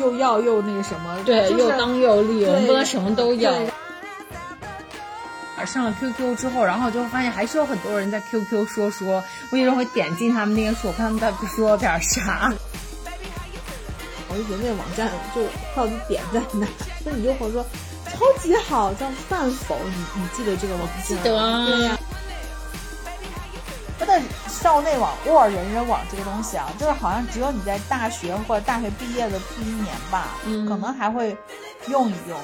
又要又那个什么，对，就是又当又立，我们不能什么都要。对上了 QQ 之后，然后就会发现还是有很多人在 QQ 说说，我有时候会点进他们那个说，看他们在说点啥。我就觉得那个网站就到底点在哪？那你就会说超级好，叫饭否？你你记得这个网站？记得啊对呀、但是校内网、沃尔人人网这个东西啊，就是好像只有你在大学或者大学毕业的第一年吧，嗯可能还会用一用。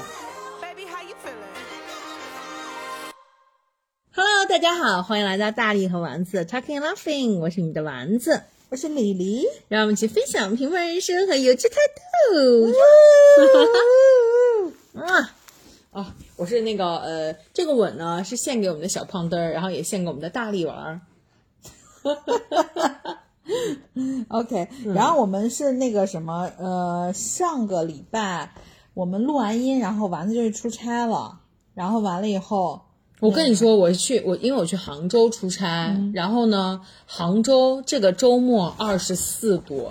Hello，大家好，欢迎来到大力和丸子 Talking Laughing，我是你的丸子，我是李黎，让我们一起分享平凡人生和有趣态度。啊啊！我是那个呃，这个吻呢是献给我们的小胖墩儿，然后也献给我们的大力丸儿。OK，、然嗯后我们是那个什么，呃，上个礼拜我们录完音，然后丸子就去出差了，然后完了以后，我跟你说，我去我因为我去杭州出差，然后呢，杭州这个周末二十四度，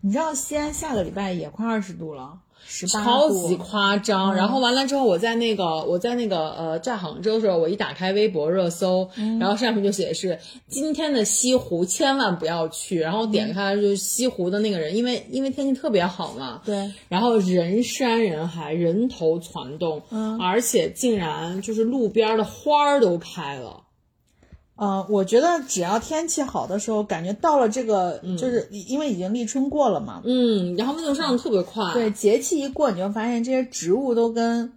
你知道西安下个礼拜也快二十度了，超，级夸张。然后完了之后，我在那个我在那个呃在杭州的时候，我一打开微博热搜，然后上面就写的是今天的西湖千万不要去。然后点开就是西湖的那个人，因为因为天气特别好嘛，对，然后人山人海，人头攒动，嗯而且竟然就是路边的花儿都开了。嗯、我觉得只要天气好的时候，感觉到了这个，就是因为已经立春过了嘛，嗯，然后温度上的特别快。对，节气一过，你就发现这些植物都跟，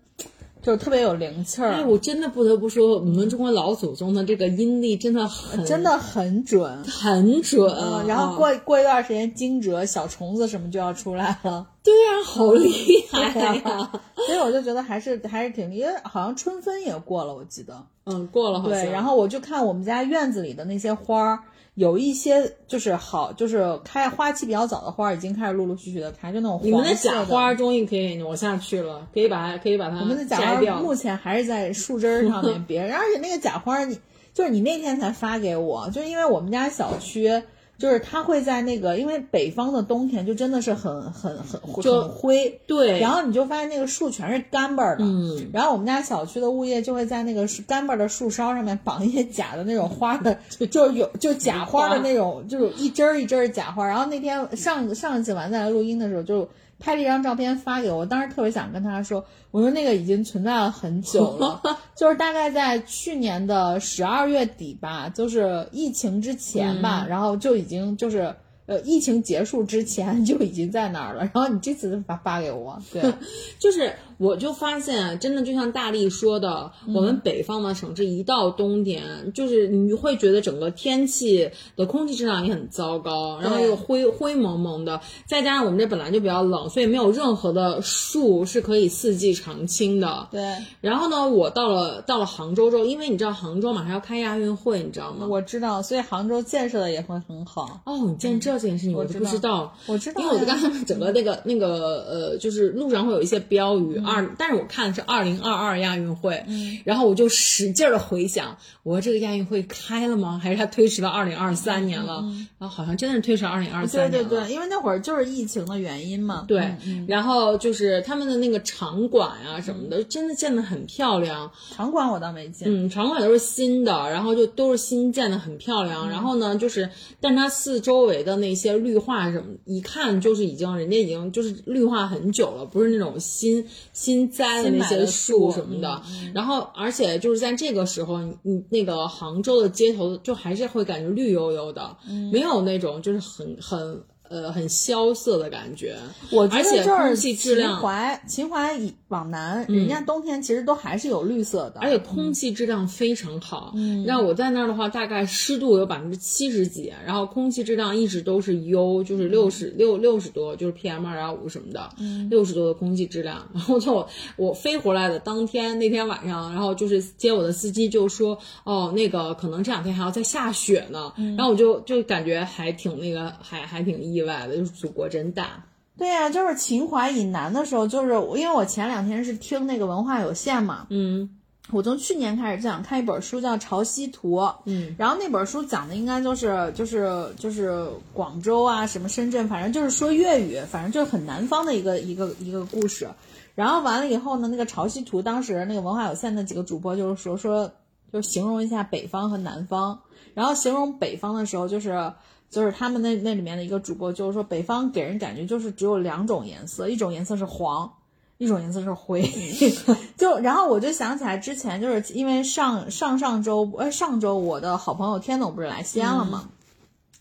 就是特别有灵气儿，哎，我真的不得不说，我们中国老祖宗的这个阴历真的很真的很准。很准。嗯，然后啊过过一段时间，惊蛰小虫子什么就要出来了，对呀、好厉害呀！所以我就觉得还是还是挺厉，因为好像春分也过了，我记得。嗯，过了好像。对，然后我就看我们家院子里的那些花儿，有一些就是好，就是开花期比较早的花儿已经开始陆陆续续的开，就那种你们的假花终于可以挪下去了，可以把它可以把它我们的假花。目前还是在树枝儿上面别，而且那个假花儿你就是你那天才发给我，就是因为我们家小区。就是它会在那个，因为北方的冬天就真的是很很很就很灰，对，然后你就发现那个树全是干巴儿的，嗯，然后我们家小区的物业就会在那个干巴儿的树梢上面绑一些假的那种花的，就有就假花的那种，就是一针儿一针儿假花。然后那天上上一次完再来录音的时候，就拍了一张照片发给我，我当时特别想跟他说，我说那个已经存在了很久了，就是大概在去年的十二月底吧，就是疫情之前吧，然后就已经就是。呃，疫情结束之前就已经在那儿了，然后你这次发发给我，对，就是我就发现，真的就像大力说的，我们北方的省市一到冬天，就是你会觉得整个天气的空气质量也很糟糕，然后又灰灰蒙蒙的，再加上我们这本来就比较冷，所以没有任何的树是可以四季常青的。对，然后呢，我到了到了杭州之后，因为你知道杭州马上要开亚运会，你知道吗？我知道，所以杭州建设的也会很好。哦，你竟然知道这件事情，我都不知道。我知道，因为我就看他们整个那个那个呃，就是路上会有一些标语二，但是我看的是二零二二亚运会，然后我就使劲的回想，我说这个亚运会开了吗？还是它推迟到二零二三年了？然后好像真的是推迟二零二对三年了。对对，因为那会儿就是疫情的原因嘛。对，嗯然后就是他们的那个场馆啊什么的，真的建的很漂亮。场馆我倒没进。嗯，场馆都是新的，然后就都是新建的，很漂亮。然后呢，就是，但是它四周围的那些绿化什么，一看就是已经人家已经就是绿化很久了，不是那种新新栽的那些树树什么的。然后，而且就是在这个时候，你你那个杭州的街头就还是会感觉绿油油的，没有那种就是很很。呃，很萧瑟的感觉，我觉得就是气质量秦淮，秦淮以往南，人家冬天其实都还是有绿色的，而且空气质量非常好。嗯，让我在那儿的话，大概湿度有百分之七十几，然后空气质量一直都是优，就是六十六六十多，就是 PM 二点五什么的，六十多的空气质量。然后就我我飞回来的当天那天晚上，然后就是接我的司机就说，哦，那个可能这两天还要再下雪呢。然后我就就感觉还挺那个，还还挺意外的，就是祖国真大。对呀、就是秦淮以南的时候，就是因为我前两天是听那个文化有限嘛，嗯我从去年开始就想看一本书，叫《潮汐图》。嗯，然后那本书讲的应该就是就是就是广州啊，什么深圳，反正就是说粤语，反正就是很南方的一个一个一个故事。然后完了以后呢，那个潮汐图当时那个文化有限的几个主播就是说说，就形容一下北方和南方。然后形容北方的时候，就是就是他们那那里面的一个主播就是说，北方给人感觉就是只有两种颜色，一种颜色是黄。一种颜色是灰，就然后我就想起来之前就是因为上上上周呃上周我的好朋友天总不是来西安了嘛，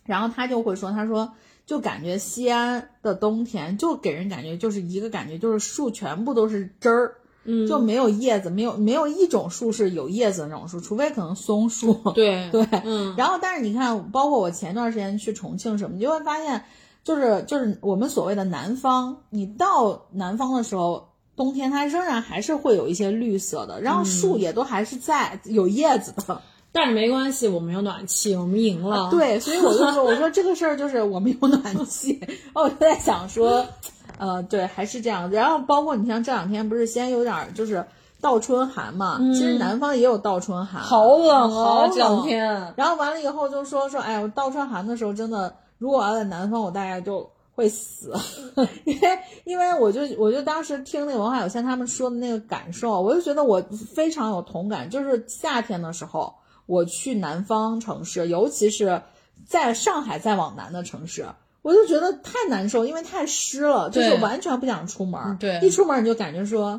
然后他就会说他说就感觉西安的冬天就给人感觉就是一个感觉就是树全部都是汁儿，嗯，就没有叶子，没有没有一种树是有叶子的那种树，除非可能松树。对 对，嗯，然后但是你看，包括我前段时间去重庆什么，你就会发现。就是就是我们所谓的南方，你到南方的时候，冬天它仍然还是会有一些绿色的，然后树也都还是在有叶子的。但是没关系，我们有暖气，我们赢了。对，所以我就说，我说这个事儿就是我们有暖气。然 后我就在想说，呃，对，还是这样。然后包括你像这两天不是先有点就是倒春寒嘛，其实南方也有倒春寒，好冷好这两冷。天。然后完了以后就说说，哎，我倒春寒的时候真的。如果要在南方，我大概就会死，因为因为我就我就当时听那个文化有限他们说的那个感受，我就觉得我非常有同感。就是夏天的时候，我去南方城市，尤其是在上海再往南的城市，我就觉得太难受，因为太湿了，就是完全不想出门。对，一出门你就感觉说。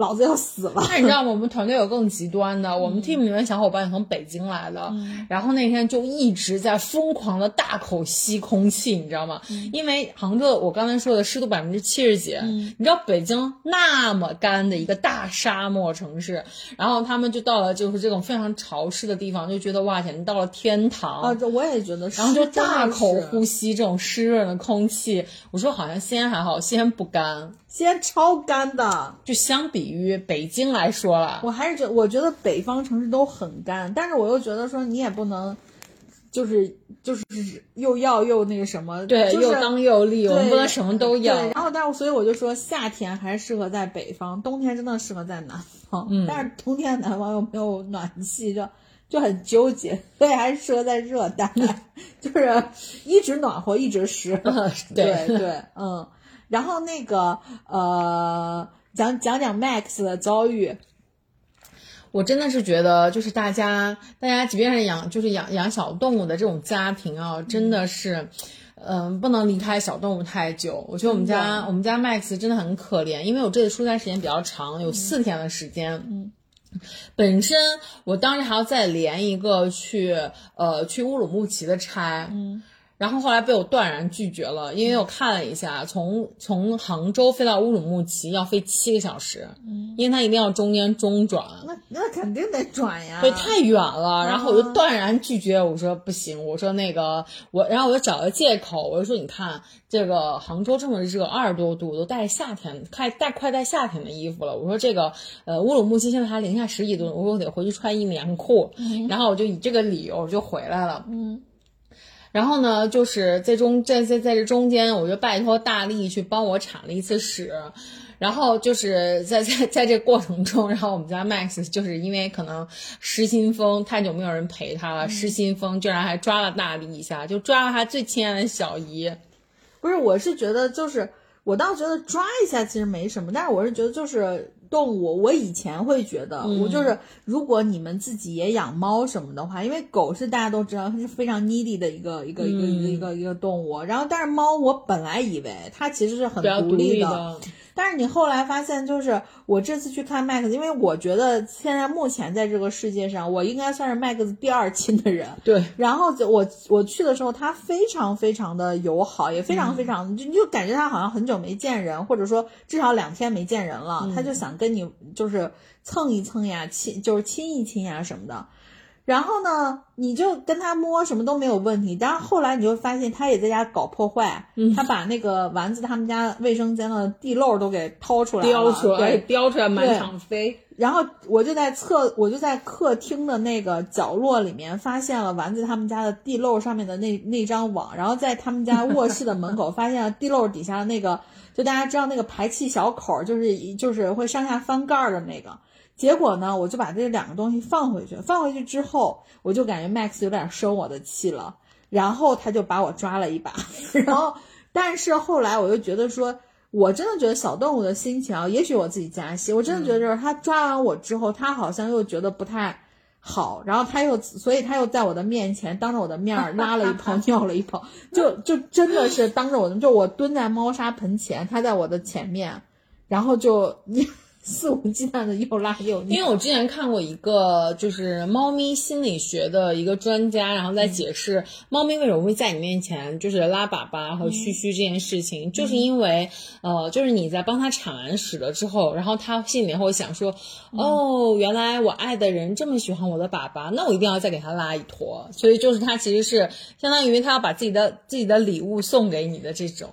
老子要死了！那你知道吗？我们团队有更极端的，我们 team 里面小伙伴从北京来的，然后那天就一直在疯狂的大口吸空气，你知道吗？因为杭州，我刚才说的湿度百分之七十几，你知道北京那么干的一个大沙漠城市，然后他们就到了就是这种非常潮湿的地方，就觉得哇，简直到了天堂啊！这我也觉得，然后就大口呼吸这种湿润的空气。我说好像西安还好，西安不干。西安超干的，就相比于北京来说了，我还是觉我觉得北方城市都很干，但是我又觉得说你也不能，就是就是又要又那个什么，对，又当又立，我们不能什么都要。然后，但是所以我就说夏天还是适合在北方，冬天真的适合在南方。嗯，但是冬天南方又没有暖气，就就很纠结，所以还是适合在热带，就是一直暖和，一直湿。对对，嗯。然后那个呃，讲讲讲 Max 的遭遇，我真的是觉得，就是大家大家即便是养就是养养小动物的这种家庭啊，真的是，嗯，不能离开小动物太久。我觉得我们家我们家 Max 真的很可怜，因为我这次出差时间比较长，有四天的时间。嗯，本身我当时还要再连一个去呃去乌鲁木齐的差。嗯。然后后来被我断然拒绝了，因为我看了一下，从从杭州飞到乌鲁木齐要飞七个小时，嗯，因为它一定要中间中转，那那肯定得转呀，对，太远了，然后我就断然拒绝，我说不行，我说那个我，然后我就找个借口，我就说你看这个杭州这么热，二十多度，都带夏天，快带快带夏天的衣服了，我说这个呃乌鲁木齐现在还零下十几度，我说我得回去穿一棉裤，然后我就以这个理由就回来了，嗯。然后呢，就是在中在在在这中间，我就拜托大力去帮我铲了一次屎，然后就是在在在这过程中，然后我们家 Max 就是因为可能失心疯，太久没有人陪他了，失心疯居然还抓了大力一下，就抓了他最亲爱的小姨。不是，我是觉得就是我倒觉得抓一下其实没什么，但是我是觉得就是。动物，我以前会觉得，我就是如果你们自己也养猫什么的话，因为狗是大家都知道它是非常 needy 的一个一个一个一个一个一个动物，然后但是猫我本来以为它其实是很独立的。但是你后来发现，就是我这次去看 Max，因为我觉得现在目前在这个世界上，我应该算是 Max 第二亲的人。对。然后我我去的时候，他非常非常的友好，也非常非常就你就感觉他好像很久没见人，或者说至少两天没见人了，他就想跟你就是蹭一蹭呀，亲就是亲一亲呀什么的。然后呢，你就跟他摸什么都没有问题。但是后来你就发现他也在家搞破坏，他把那个丸子他们家卫生间的地漏都给掏出来了，叼出来，叼出来满场飞。然后我就在侧，我就在客厅的那个角落里面发现了丸子他们家的地漏上面的那那张网，然后在他们家卧室的门口发现了地漏底下的那个，就大家知道那个排气小口，就是一就是会上下翻盖的那个。结果呢，我就把这两个东西放回去，放回去之后，我就感觉 Max 有点生我的气了，然后他就把我抓了一把，然后，但是后来我又觉得说，我真的觉得小动物的心情啊，也许我自己加戏，我真的觉得就是他抓完我之后，他好像又觉得不太好，然后他又，所以他又在我的面前当着我的面儿拉了一泡，尿了一泡，就就真的是当着我的，就我蹲在猫砂盆前，他在我的前面，然后就。肆无忌惮的又拉又因为我之前看过一个就是猫咪心理学的一个专家，然后在解释猫咪为什么会在你面前就是拉粑粑和嘘嘘这件事情，就是因为呃，就是你在帮它铲完屎了之后，然后它心里面会想说，哦，原来我爱的人这么喜欢我的粑粑，那我一定要再给他拉一坨，所以就是它其实是相当于它要把自己的自己的礼物送给你的这种。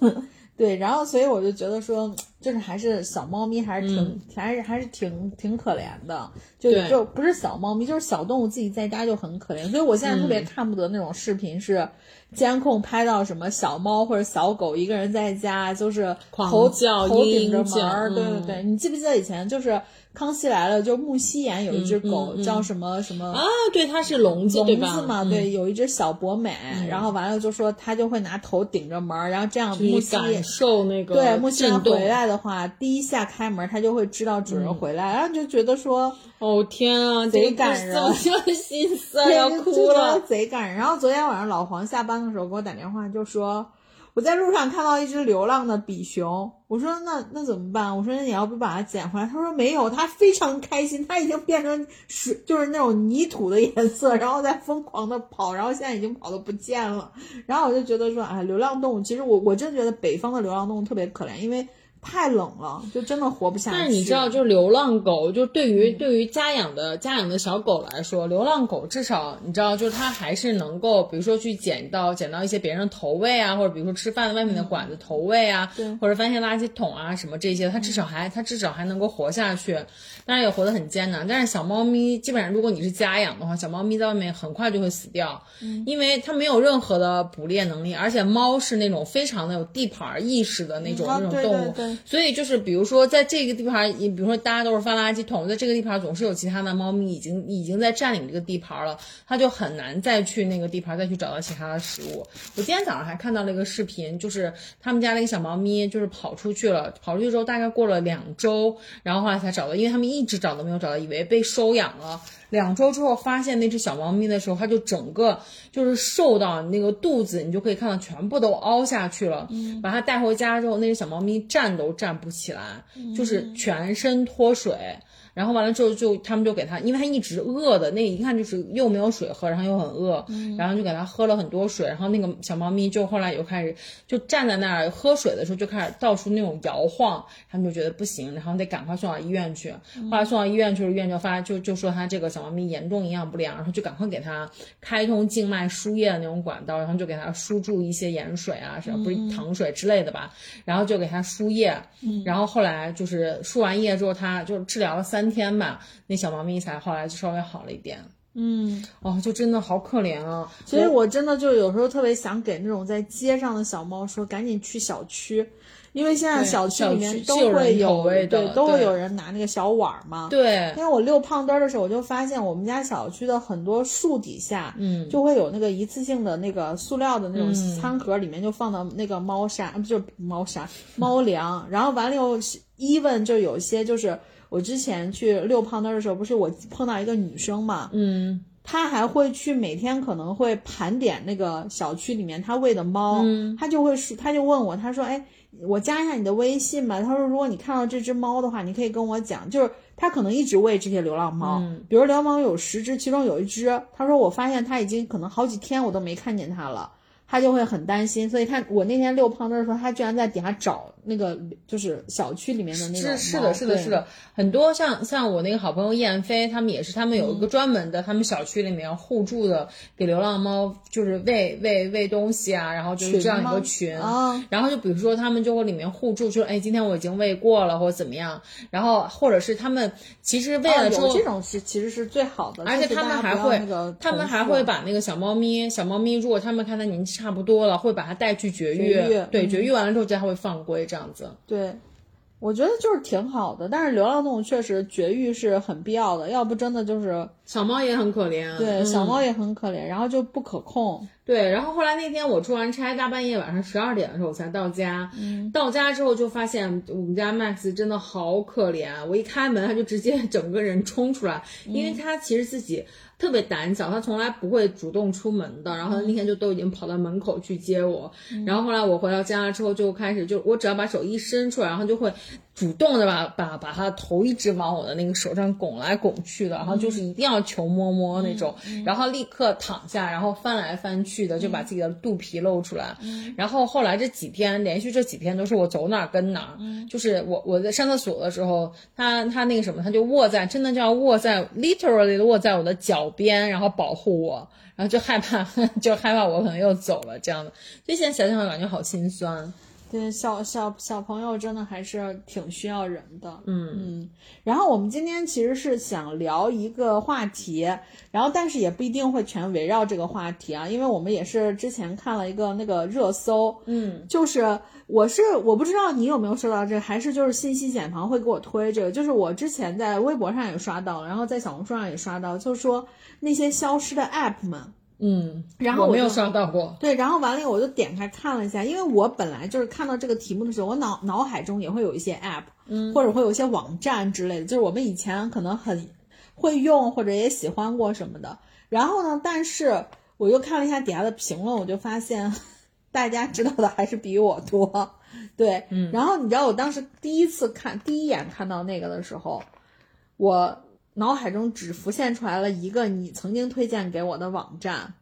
对，然后所以我就觉得说，就是还是小猫咪还是挺还是还是挺挺可怜的，就就不是小猫咪，就是小动物自己在家就很可怜。所以我现在特别看不得那种视频，是监控拍到什么小猫或者小狗一个人在家，就是头头顶着门儿。对对对，你记不记得以前就是？康熙来了，就木西演有一只狗叫什么什么啊？对，它是笼子，笼子嘛，对，有一只小博美，然后完了就说它就会拿头顶着门，然后这样木西感受那个对木西岩回来的话，第一下开门，它就会知道主人回来，然后就觉得说哦天啊，贼感人，心 酸要哭了，贼感人。然后昨天晚上老黄下班的时候给我打电话，就说。我在路上看到一只流浪的比熊，我说那那怎么办？我说那你要不把它捡回来？他说没有，他非常开心，它已经变成水，就是那种泥土的颜色，然后在疯狂的跑，然后现在已经跑的不见了。然后我就觉得说，哎，流浪动物，其实我我真觉得北方的流浪动物特别可怜，因为。太冷了，就真的活不下去。但是你知道，就是流浪狗，就对于对于家养的家养的小狗来说，流浪狗至少你知道，就是它还是能够，比如说去捡到捡到一些别人的投喂啊，或者比如说吃饭外面的管子投喂啊，或者发现垃圾桶啊什么这些，它至少还它至少还能够活下去。当然也活得很艰难。但是小猫咪基本上，如果你是家养的话，小猫咪在外面很快就会死掉，因为它没有任何的捕猎能力，而且猫是那种非常的有地盘意识的那种那种动物。所以就是，比如说在这个地盘，你比如说大家都是翻垃圾桶，在这个地盘总是有其他的猫咪已经已经在占领这个地盘了，它就很难再去那个地盘再去找到其他的食物。我今天早上还看到了一个视频，就是他们家那个小猫咪就是跑出去了，跑出去之后大概过了两周，然后后来才找到，因为他们一直找都没有找到，以为被收养了。两周之后发现那只小猫咪的时候，它就整个就是瘦到那个肚子，你就可以看到全部都凹下去了。嗯，把它带回家之后，那只小猫咪站都站不起来，就是全身脱水。然后完了之后，就他们就给他，因为他一直饿的，那一看就是又没有水喝，然后又很饿，然后就给他喝了很多水。然后那个小猫咪就后来又开始就站在那儿喝水的时候就开始到处那种摇晃，他们就觉得不行，然后得赶快送到医院去。后来送到医院去了，医院就发就就说他这个小猫咪严重营养不良，然后就赶快给他开通静脉输液的那种管道，然后就给他输注一些盐水啊，什么不是糖水之类的吧，然后就给他输液。然后后来就是输完液之后，他就治疗了三。三天吧，那小猫咪才后来就稍微好了一点。嗯，哦，就真的好可怜啊！所以我真的就有时候特别想给那种在街上的小猫说，赶紧去小区，因为现在小区里面都会有对，都会有人拿那个小碗嘛。对，因为我遛胖墩儿的时候，我就发现我们家小区的很多树底下，嗯，就会有那个一次性的那个塑料的那种餐盒，里面就放的那个猫砂，不就是猫砂、猫粮。然后完了以后，even 就有些就是。我之前去遛胖墩的时候，不是我碰到一个女生嘛，嗯，她还会去每天可能会盘点那个小区里面她喂的猫，她就会说，她就问我，她说，哎，我加一下你的微信吧。她说，如果你看到这只猫的话，你可以跟我讲，就是她可能一直喂这些流浪猫，比如流浪猫有十只，其中有一只，她说我发现它已经可能好几天我都没看见它了。他就会很担心，所以他我那天遛胖墩的时候，他居然在底下找那个就是小区里面的那个。是是的，是的，是的，很多像像我那个好朋友燕飞，他们也是，他们有一个专门的，他们小区里面互助的，给流浪猫就是喂喂喂东西啊，然后就是这样一个群。然后就比如说他们就会里面互助，说哎，今天我已经喂过了或者怎么样，然后或者是他们其实喂了之后，这种是其实是最好的，而且他们还会他们还会把那个小猫咪小猫咪，如果他们看它年纪。差不多了，会把它带去绝育，对，绝育完了之后，再会放归这样子。对，我觉得就是挺好的，但是流浪动物确实绝育是很必要的，要不真的就是小猫也很可怜，对、嗯。小猫也很可怜，然后就不可控。对，然后后来那天我出完差，大半夜晚上十二点的时候我才到家。嗯，到家之后就发现我们家 Max 真的好可怜，我一开门他就直接整个人冲出来，因为他其实自己特别胆小，他从来不会主动出门的。然后他那天就都已经跑到门口去接我。然后后来我回到家了之后就开始就我只要把手一伸出来，然后就会主动的把把把他头一直往我的那个手上拱来拱去的，然后就是一定要求摸摸那种，然后立刻躺下，然后翻来翻去的就把自己的肚皮露出来。然后后来这几天连续这几天都是我走哪儿跟哪儿，就是我我在上厕所的时候，他他那个什么，他就卧在真的就要卧在 literally 卧在我的脚边，然后保护我。然后就害怕，就害怕我可能又走了这样的，就现在想想感觉好心酸。对，小小小朋友真的还是挺需要人的。嗯嗯，然后我们今天其实是想聊一个话题，然后但是也不一定会全围绕这个话题啊，因为我们也是之前看了一个那个热搜，嗯就是我是我不知道你有没有收到这个，还是就是信息茧房会给我推这个，就是我之前在微博上也刷到，然后在小红书上也刷到，就是说那些消失的 app 们。嗯，然后我就刷到过。对，然后完了以后我就点开看了一下，因为我本来就是看到这个题目的时候，我脑脑海中也会有一些 app，嗯，或者会有一些网站之类的，就是我们以前可能很会用或者也喜欢过什么的。然后呢，但是我又看了一下底下的评论，我就发现 大家知道的还是比我多。对，嗯。然后你知道我当时第一次看第一眼看到那个的时候，我脑海中只浮现出来了一个你曾经推荐给我的网站。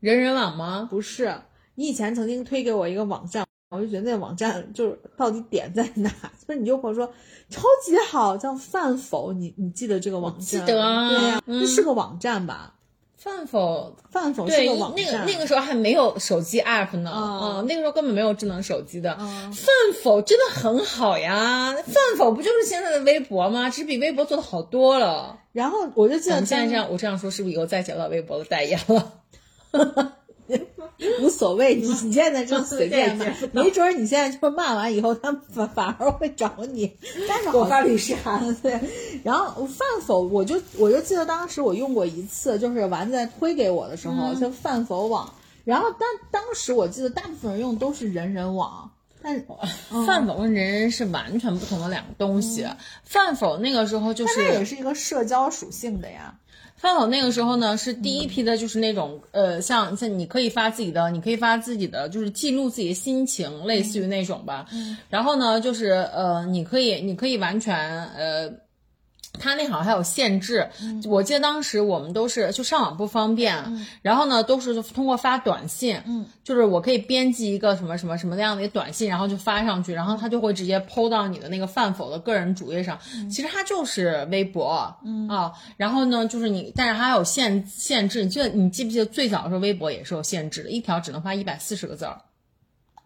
人人网吗？不是，你以前曾经推给我一个网站，我就觉得那个网站就是到底点在哪？就是你就跟我说超级好，叫饭否？你你记得这个网站？记得啊对呀、嗯这是个网站吧？饭否？饭否是对，个网那个。那个时候还没有手机 app 呢，啊嗯，那个时候根本没有智能手机的。嗯饭否真的很好呀，饭否不就是现在的微博吗？只是比微博做的好多了。然后我就记得你现在这样，我这样说是不是以后再接不到微博的代言了？无所谓，你你现在就随便骂没准儿你现在就骂完以后，他们反 反而会找你。但是我发律师函。对，然后饭否，我就我就记得当时我用过一次，就是丸子推给我的时候，就饭否网。然后当当时我记得大部分人用都是人人网，但饭否跟人人是完全不同的两个东西。饭否那个时候就是它也是是一个社交属性的呀。饭否那个时候呢是第一批的，就是那种呃，像像你可以发自己的，你可以发自己的，就是记录自己的心情，类似于那种吧。然后呢，就是呃，你可以你可以完全呃。它那好像还有限制，我记得当时我们都是就上网不方便，然后呢都是通过发短信，嗯，就是我可以编辑一个什么什么什么那样的一个短信，然后就发上去，然后它就会直接 PO 到你的那个饭否的个人主页上。其实它就是微博，嗯。啊，然后呢就是你，但是它还有限限制，你记得你记不记得最早的时候微博也是有限制的，一条只能发一百四十个字儿。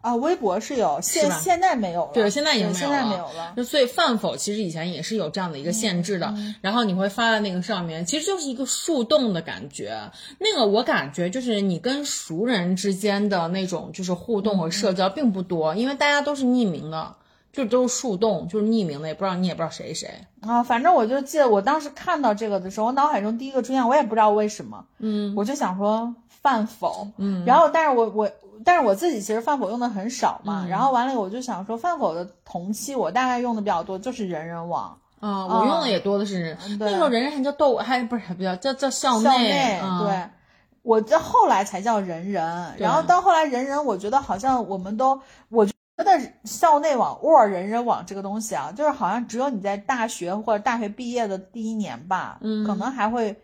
啊，微博是有，现现在没有了。对，现在已经没有了。对现在没有了。就所以饭否其实以前也是有这样的一个限制的，然后你会发在那个上面，其实就是一个树洞的感觉。那个我感觉就是你跟熟人之间的那种就是互动和社交并不多，因为大家都是匿名的，就都是树洞，就是匿名的，也不知道你也不知道谁谁。啊，反正我就记得我当时看到这个的时候，我脑海中第一个出现，我也不知道为什么，嗯，我就想说饭否，嗯，然后但是我我但是我自己其实饭否用的很少嘛，然后完了我就想说饭否的同期我大概用的比较多就是人人网，啊、我用的也多的是人，对那时候人人还叫豆，还不是还不叫叫叫校校内，内啊对。我这后来才叫人人，然后到后来人人，我觉得好像我们都，我觉得校内网或者人人网这个东西啊，就是好像只有你在大学或者大学毕业的第一年吧，嗯，可能还会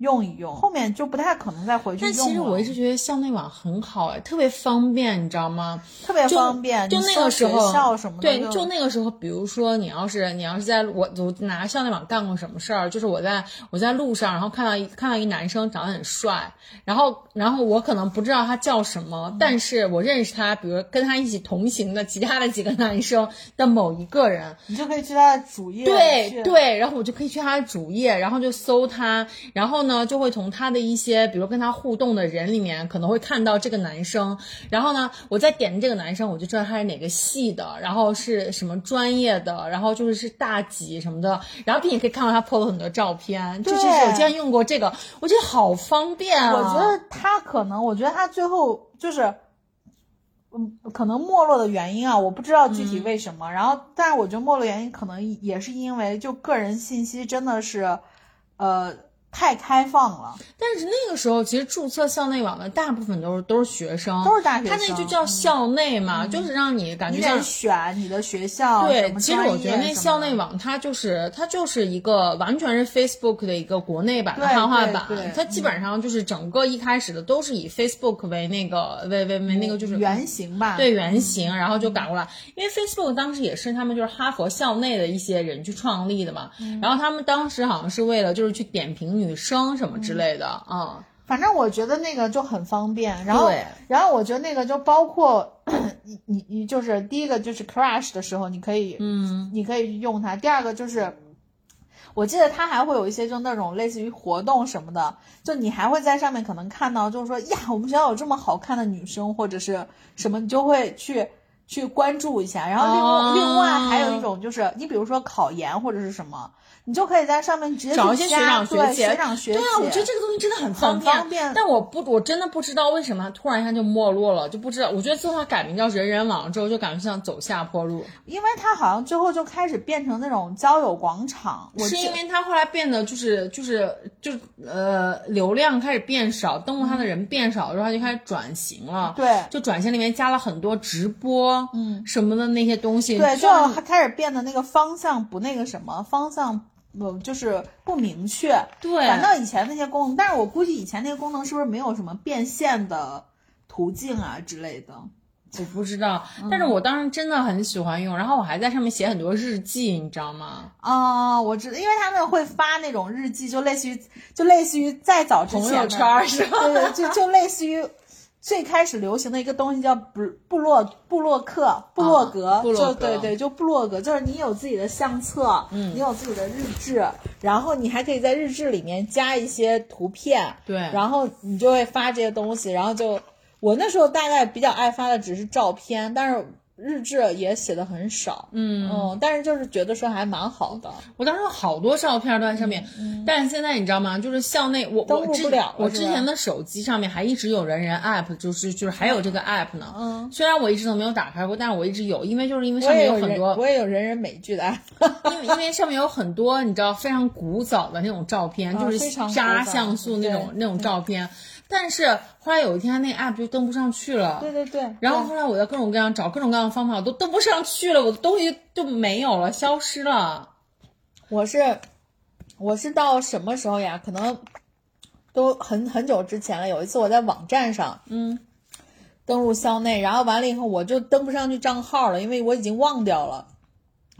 用一用，后面就不太可能再回去用了。但其实我一直觉得校内网很好哎，特别方便，你知道吗？特别方便，就那个时候学校什么的，对，就那个时候，比如说你要是你要是在我我拿校内网干过什么事儿，就是我在我在路上，然后看到一看到一男生长得很帅，然后然后我可能不知道他叫什么，但是我认识他，比如跟他一起同行的其他的几个男生的某一个人，你就可以去他的主页对对，然后我就可以去他的主页，然后就搜他，然后呢，就会从他的一些，比如跟他互动的人里面，可能会看到这个男生。然后呢，我再点这个男生，我就知道他是哪个系的，然后是什么专业的，然后就是是大几什么的。然后并且可以看到他 PO 了很多照片，就是我竟然用过这个，我觉得好方便啊！我觉得他可能，我觉得他最后就是。嗯，可能没落的原因啊，我不知道具体为什么。然后，但是我觉得没落原因可能也是因为就个人信息真的是，呃。太开放了，但是那个时候其实注册校内网的大部分都是都是学生，都是大学生。他那就叫校内嘛，就是让你感觉像选你的学校。对，其实我觉得那校内网它就是它就是一个完全是 Facebook 的一个国内版的汉化版，它基本上就是整个一开始的都是以 Facebook 为那个为为为那个就是原型吧，对原型，然后就改过来。因为 Facebook 当时也是他们就是哈佛校内的一些人去创立的嘛，然后他们当时好像是为了就是去点评。女生什么之类的啊，反正我觉得那个就很方便。然后，然后我觉得那个就包括 你你你就是第一个就是 crash 的时候，你可以嗯，你可以用它。第二个就是，我记得它还会有一些就那种类似于活动什么的，就你还会在上面可能看到，就是说呀，我们学校有这么好看的女生或者是什么，你就会去去关注一下。然后另另外还有一种就是，你比如说考研或者是什么。你就可以在上面直接找一些学长学姐，学长学姐。对啊，我觉得这个东西真的很方便。方便。但我不，我真的不知道为什么突然一下就没落了，就不知道。我觉得自从它改名叫人人网之后，就感觉像走下坡路。因为它好像最后就开始变成那种交友广场。是因为它后来变得就是就是就呃流量开始变少，登录它的人变少，然后它就开始转型了。对，就转型里面加了很多直播，嗯，什么的那些东西。对，就开始变得那个方向不那个什么方向。不就是不明确，对，反倒以前那些功能，但是我估计以前那些功能是不是没有什么变现的途径啊之类的，我不知道。但是我当时真的很喜欢用，然后我还在上面写很多日记，你知道吗？啊，我知道，因为他们会发那种日记，就类似于就类似于再早之前朋友圈是吧？对对，就就类似于。最开始流行的一个东西叫布布洛布洛克布洛格，就对对，就布洛格，就是你有自己的相册，嗯，你有自己的日志，然后你还可以在日志里面加一些图片，对，然后你就会发这些东西，然后就我那时候大概比较爱发的只是照片，但是。日志也写的很少，嗯嗯，但是就是觉得说还蛮好的。我当时有好多照片都在上面，但是现在你知道吗？就是校内我登录不了，我之前的手机上面还一直有人人 app，就是就是还有这个 app 呢。嗯，虽然我一直都没有打开过，但是我一直有，因为就是因为上面有很多，我也有人人美剧的 app，因为因为上面有很多你知道非常古早的那种照片，就是渣像素那种那种照片。但是后来有一天，那 app 就登不上去了。对对对。然后后来我在各种各样找各种各样的方法，我都登不上去了，我的东西就没有了，消失了。我是我是到什么时候呀？可能都很很久之前了。有一次我在网站上，嗯，登录校内，然后完了以后我就登不上去账号了，因为我已经忘掉了。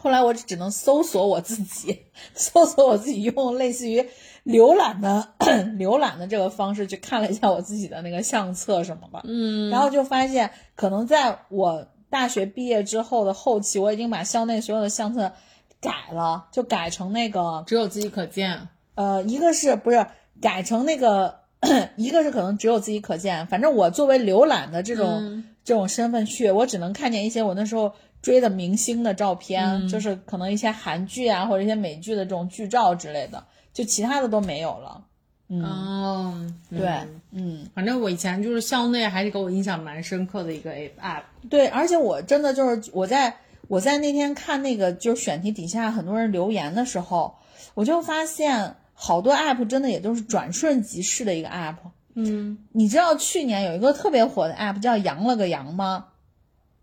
后来我只能搜索我自己，搜索我自己用类似于。浏览的 浏览的这个方式去看了一下我自己的那个相册什么吧，嗯，然后就发现可能在我大学毕业之后的后期，我已经把校内所有的相册改了，就改成那个只有自己可见。呃，一个是不是改成那个，一个是可能只有自己可见。反正我作为浏览的这种这种身份去，我只能看见一些我那时候追的明星的照片，就是可能一些韩剧啊或者一些美剧的这种剧照之类的。就其他的都没有了，嗯，对，嗯，反正我以前就是校内还是给我印象蛮深刻的一个 app，对，而且我真的就是我在我在那天看那个就是选题底下很多人留言的时候，我就发现好多 app 真的也都是转瞬即逝的一个 app，嗯，你知道去年有一个特别火的 app 叫羊了个羊吗？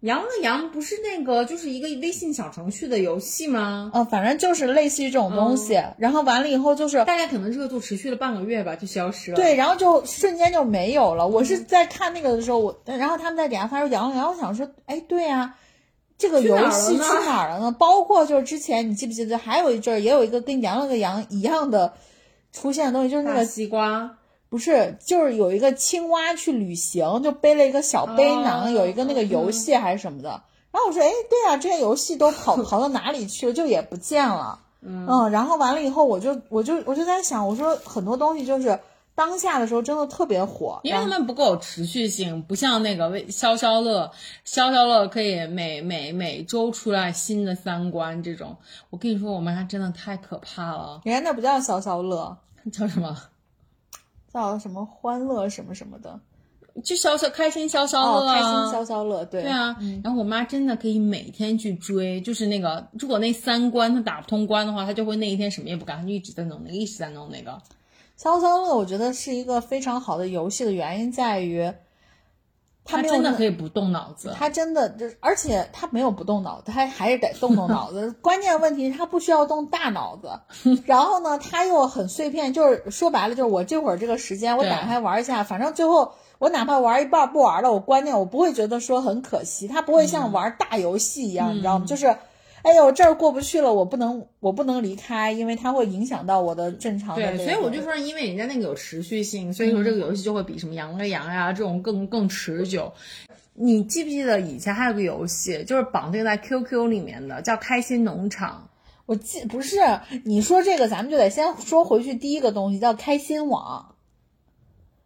羊了羊不是那个，就是一个微信小程序的游戏吗？呃，反正就是类似于这种东西。然后完了以后，就是大概可能热度持续了半个月吧，就消失了。对，然后就瞬间就没有了。我是在看那个的时候，我然后他们在底下发出羊了羊，我想说，哎，对呀，这个游戏去哪儿了呢？包括就是之前你记不记得，还有一阵儿也有一个跟羊了个羊一样的出现的东西，就是那个西瓜。不是，就是有一个青蛙去旅行，就背了一个小背囊，有一个那个游戏还是什么的。然后我说，哎，对啊，这些游戏都跑 跑到哪里去了？就也不见了。嗯，然后完了以后，我就我就我就在想，我说很多东西就是当下的时候真的特别火，因为他们不够有持续性，不像那个微消消乐，消消乐可以每每每周出来新的三观这种。我跟你说，我妈真的太可怕了。人家那不叫消消乐，叫什么？叫什么欢乐什么什么的。就消消开心消消乐啊，开心消消乐，对对啊。然后我妈真的可以每天去追，就是那个如果那三关她打不通关的话，她就会那一天什么也不干，她就一直在弄那个，一直在弄那个。消消乐我觉得是一个非常好的游戏的原因在于，它真的可以不动脑子，他真的就而且他没有不动脑子，他还是得动动脑子。关键问题是他不需要动大脑子，然后呢，他又很碎片，就是说白了就是我这会儿这个时间我打开玩一下，反正最后。我哪怕玩一半不玩了，我关键，我不会觉得说很可惜，他不会像玩大游戏一样，你知道吗？就是，哎呦，这儿过不去了，我不能，我不能离开，因为它会影响到我的正常的。对，所以我就说，因为人家那个有持续性，所以说这个游戏就会比什么羊个羊呀这种更更持久。你记不记得以前还有个游戏，就是绑定在 QQ 里面的，叫开心农场？我记不是，你说这个，咱们就得先说回去第一个东西，叫开心网。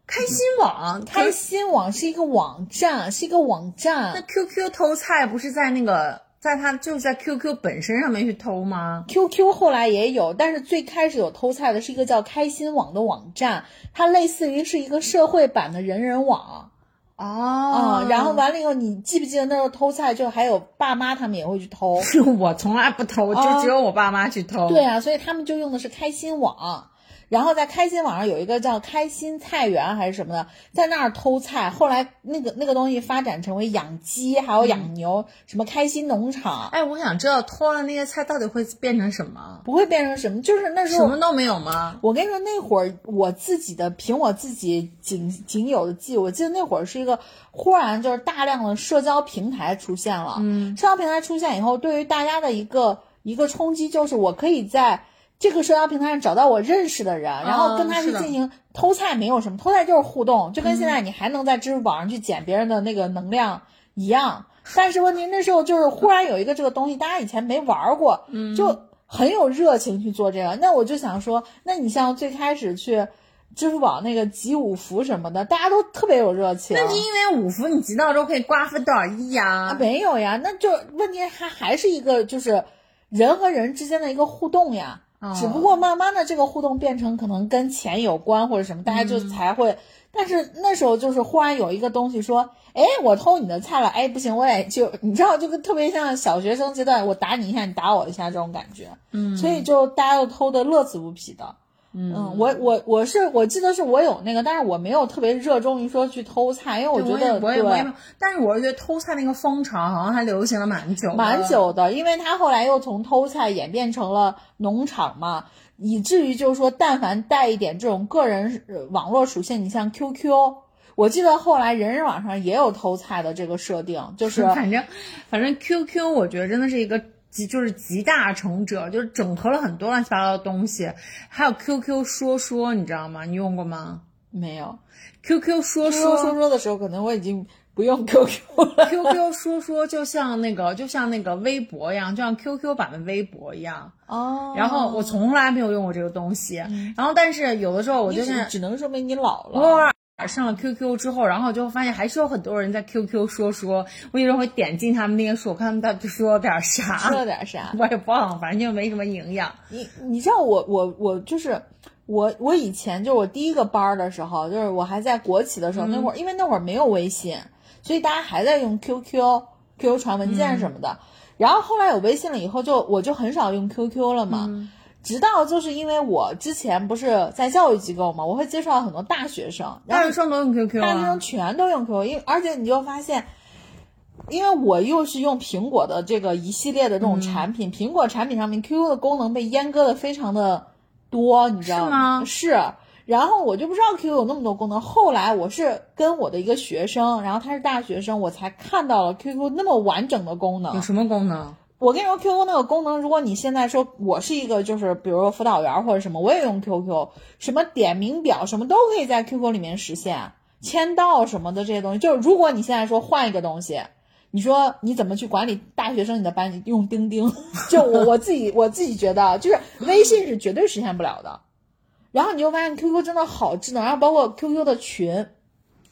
开心网，开心网是一个网站，是一个网站。那 QQ 偷菜不是在那个，在他就是在 QQ 本身上面去偷吗？QQ 后来也有，但是最开始有偷菜的是一个叫开心网的网站，它类似于是一个社会版的人人网。哦，然后完了以后，你记不记得那时候偷菜，就还有爸妈他们也会去偷。是 我从来不偷，就只有我爸妈去偷。对啊，所以他们就用的是开心网。然后在开心网上有一个叫开心菜园还是什么的，在那儿偷菜。后来那个那个东西发展成为养鸡，还有养牛，什么开心农场。哎，我想知道偷了那些菜到底会变成什么？不会变成什么，就是那时候什么都没有吗？我跟你说，那会儿我自己的凭我自己仅仅有的记，我记得那会儿是一个忽然就是大量的社交平台出现了。嗯，社交平台出现以后，对于大家的一个一个冲击就是我可以在。这个社交平台上找到我认识的人，然后跟他去进行偷菜，没有什么偷菜就是互动，就跟现在你还能在支付宝上去捡别人的那个能量一样。但是问题那时候就是忽然有一个这个东西，大家以前没玩过，就很有热情去做这个。那我就想说，那你像最开始去支付宝那个集五福什么的，大家都特别有热情。那是因为五福你集到之后可以瓜分多少亿呀？没有呀，那就问题它还是一个就是人和人之间的一个互动呀。只不过慢慢的这个互动变成可能跟钱有关或者什么，大家就才会。但是那时候就是忽然有一个东西说，哎，我偷你的菜了，哎，不行，我也就你知道，就跟特别像小学生阶段，我打你一下，你打我一下这种感觉。嗯，所以就大家都偷的乐此不疲的。嗯，我我我是我记得是我有那个，但是我没有特别热衷于说去偷菜，因为我觉得我也我也，但是我觉得偷菜那个风潮好像还流行了蛮久，蛮久的，因为它后来又从偷菜演变成了农场嘛，以至于就是说，但凡带一点这种个人网络属性，你像 QQ，我记得后来人人网上也有偷菜的这个设定，就是 反正反正 QQ，我觉得真的是一个。集就是集大成者，就是整合了很多乱七八糟的东西，还有 QQ 说说，你知道吗？你用过吗？没有。QQ 说说说说的时候，可能我已经不用 QQ 了。QQ 说说就像那个，就像那个微博一样，就像 QQ 版的微博一样。哦。然后我从来没有用过这个东西，然后但是有的时候我就是只能说明你老了。上了 QQ 之后，然后就发现还是有很多人在 QQ 说说，我有时候会点进他们那些说，看他们到底说了点啥，说了点啥，我也忘了，反正就没什么营养。你你知道我我我就是我我以前就我第一个班的时候，就是我还在国企的时候，那会儿因为那会儿没有微信，所以大家还在用 QQ，QQ 传文件什么的。然后后来有微信了以后，就我就很少用 QQ 了嘛。直到就是因为我之前不是在教育机构嘛，我会接触到很多大学生，大学生都用 QQ，大学生全都用 QQ，因为而且你就发现，因为我又是用苹果的这个一系列的这种产品，苹果产品上面 QQ 的功能被阉割的非常的多，你知道吗？是，然后我就不知道 QQ 有那么多功能，后来我是跟我的一个学生，然后他是大学生，我才看到了 QQ 那么完整的功能。有什么功能？我跟你说，QQ 那个功能，如果你现在说我是一个，就是比如说辅导员或者什么，我也用 QQ，什么点名表什么都可以在 QQ 里面实现，签到什么的这些东西，就是如果你现在说换一个东西，你说你怎么去管理大学生？你的班级用钉钉？就我我自己我自己觉得，就是微信是绝对实现不了的。然后你就发现 QQ 真的好智能，然后包括 QQ 的群，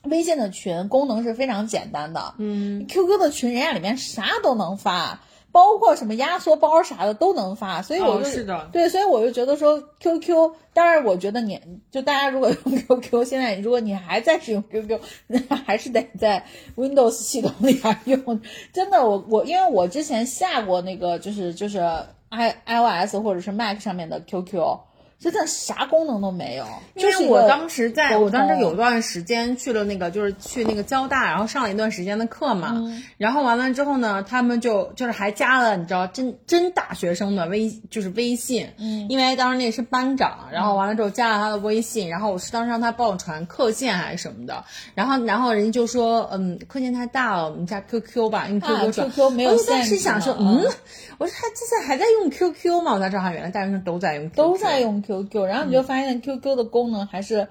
微信的群功能是非常简单的。嗯，QQ 的群人家里面啥都能发，包括什么压缩包啥的都能发，所以我就、哦是的对，所以我就觉得说 QQ，当然我觉得你就大家如果用 QQ，现在如果你还在使用 QQ，那还是得在 Windows 系统里边用。真的，我我因为我之前下过那个就是就是 i iOS 或者是 Mac 上面的 QQ。真的啥功能都没有，因为我当时在我当时通有段时间去了那个，就是去那个交大，然后上了一段时间的课嘛。嗯然后完了之后呢，他们就就是还加了你知道真真大学生的微就是微信，嗯，因为当时那是班长，然后完了之后加了他的微信，然后我是当时让他帮我传课件还是什么的，然后然后人家就说，嗯，课件太大了，我们加 QQ 吧，因为 QQ 啊、QQ 没有我就当时想说，嗯嗯，我说他现在还在用 QQ 吗？我才知道他原来大学生都在用 QQ，都在用 QQ，然后你就发现 QQ 的功能还是，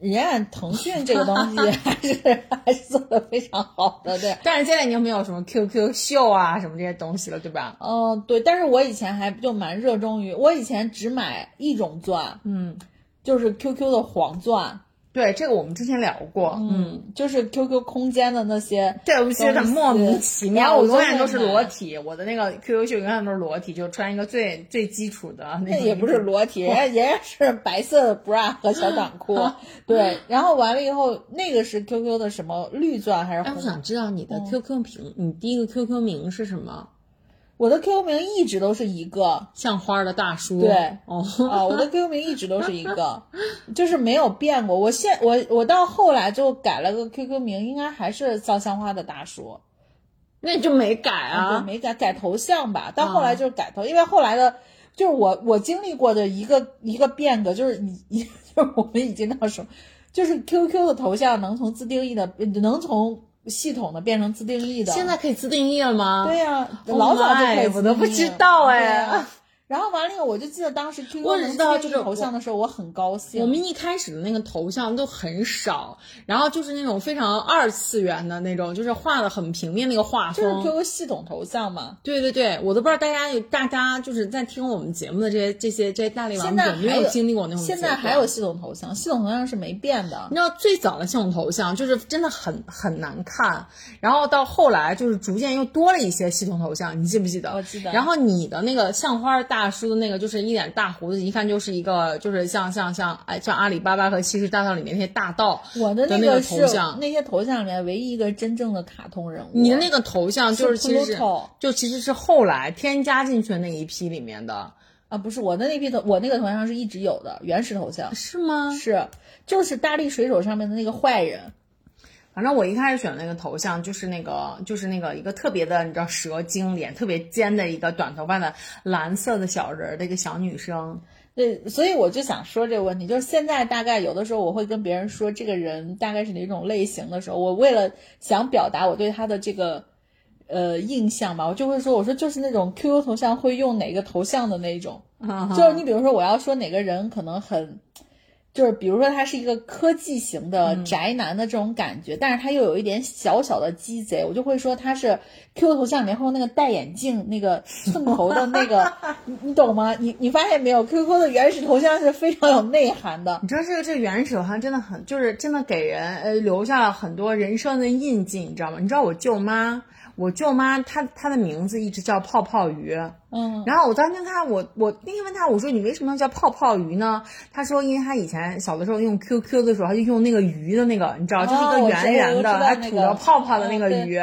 人家腾讯这个东西 还是还是做的非常好的，对。但是现在已经没有什么 QQ 秀啊什么这些东西了，对吧？嗯，对，但是我以前还就蛮热衷于，我以前只买一种钻，嗯，就是 QQ 的黄钻，对，这个我们之前聊过，嗯，就是 QQ 空间的那些，对，我觉得莫名其妙，然后我永远都是裸体，我的那个 QQ 秀永远都是裸体，就穿一个最最基础的那，那也不是裸体，人家人家是白色的 bra 和小短裤，对，然后完了以后，那个是 QQ 的什么绿钻还是哎，我？想知道你的 QQ 名，你第一个 QQ 名是什么？我的 QQ 名一直都是一个，像花的大叔。对哦，啊，我的 QQ 名一直都是一个，就是没有变过。我现我我到后来就改了个 QQ 名，应该还是造像花的大叔，那你就没改对，啊？没改改头像吧。到后来就是改头，因为后来的，就是我我经历过的一个一个变革，就是你 就是我们已经到什么，就是 QQ 的头像能从自定义的，能从系统的变成自定义的。现在可以自定义了吗？对呀、Oh 老早就可以自我都不知道哎然后完了以后，我就记得当时 QQ 我只能知道就是自定义头像的时候，我很高兴。我们一开始的那个头像都很少，然后就是那种非常二次元的那种，就是画的很平面那个画风就是。QQ 系统头像嘛。对对对，我都不知道大家有大家就是在听我们节目的这些这些这些大力现王有没有经历过那种？现在还有系统头像，系统头像是没变的你。知道最早的系统头像就是真的很很难看，然后到后来就是逐渐又多了一些系统头像，你记不记得？我记得然后你的那个像花大叔的那个就是一脸大胡子，一看就是一个就是像像像哎像阿里巴巴和七十大盗里面那些大盗我的的那个头像。那些头像里面唯一一个真正的卡通人物。你的那个头像就是其实是就其实是后来添加进去的那一批里面的，啊，不是我的那批头，我那个头像是一直有的原始头像，是吗？是就是大力水手上面的那个坏人。反正我一开始选的那个头像就是那个就是那个一个特别的你知道蛇精脸特别尖的一个短头发的蓝色的小人儿的一个小女生。对，所以我就想说这个问题，就是现在大概有的时候我会跟别人说这个人大概是哪种类型的时候，我为了想表达我对他的这个呃印象吧，我就会说，我说就是那种 QQ 头像会用哪个头像的那种，就是你比如说我要说哪个人可能很。就是比如说他是一个科技型的宅男的这种感觉，但是他又有一点小小的鸡贼，我就会说他是 QQ 头像里面会有那个戴眼镜、那个寸头的那个，你你懂吗？你你发现没有？QQ 的原始头像是非常有内涵的。你知道这个这个原始头像真的很就是真的给人呃留下了很多人生的印记，你知道吗？你知道我舅妈，我舅妈她她的名字一直叫泡泡鱼。嗯，然后我当时跟她，我我那天问她，我说你为什么要叫泡泡鱼呢？她说，因为她以前小的时候用 QQ 的时候，她就用那个鱼的那个，你知道，就是一个圆圆的，还那个吐着泡泡的那个嗯鱼。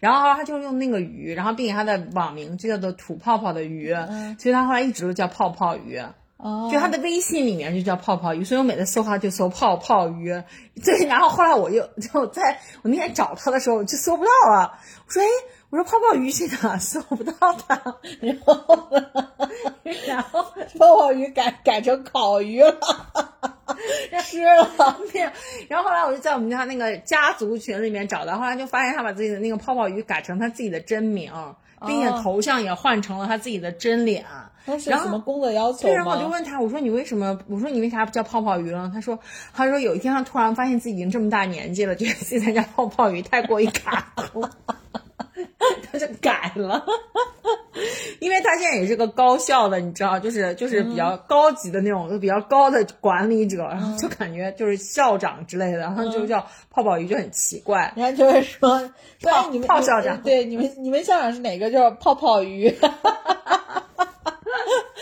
然后她就用那个鱼，然后并且她的网名就叫做吐泡泡的鱼，所以她后来一直都叫泡泡鱼。哦，就他的微信里面就叫泡泡鱼，所以我每次搜他就搜泡泡鱼。对，然后后来我又就在我那天找他的时候就搜不到了，我说哎，我说泡泡鱼去哪？搜不到他。然后呢？然后泡泡鱼改改成烤鱼了，吃了。然后后来我就在我们家那个家族群里面找到，后来就发现他把自己的那个泡泡鱼改成他自己的真名，并且头像也换成了他自己的真脸。那是然后什么工作要求对，然后我就？问他，我说你为什么？我说你为啥不叫泡泡鱼了？他说，他说有一天他突然发现自己已经这么大年纪了，觉得自己在叫泡泡鱼太过于卡通。他就改了，因为他现在也是个高校的，你知道，就是就是比较高级的那种，就比较高的管理者，然后就感觉就是校长之类的，然后就叫泡泡鱼，就很奇怪。人家就会说说泡哎你们泡校长对你们你们校长是哪个？就是泡泡鱼。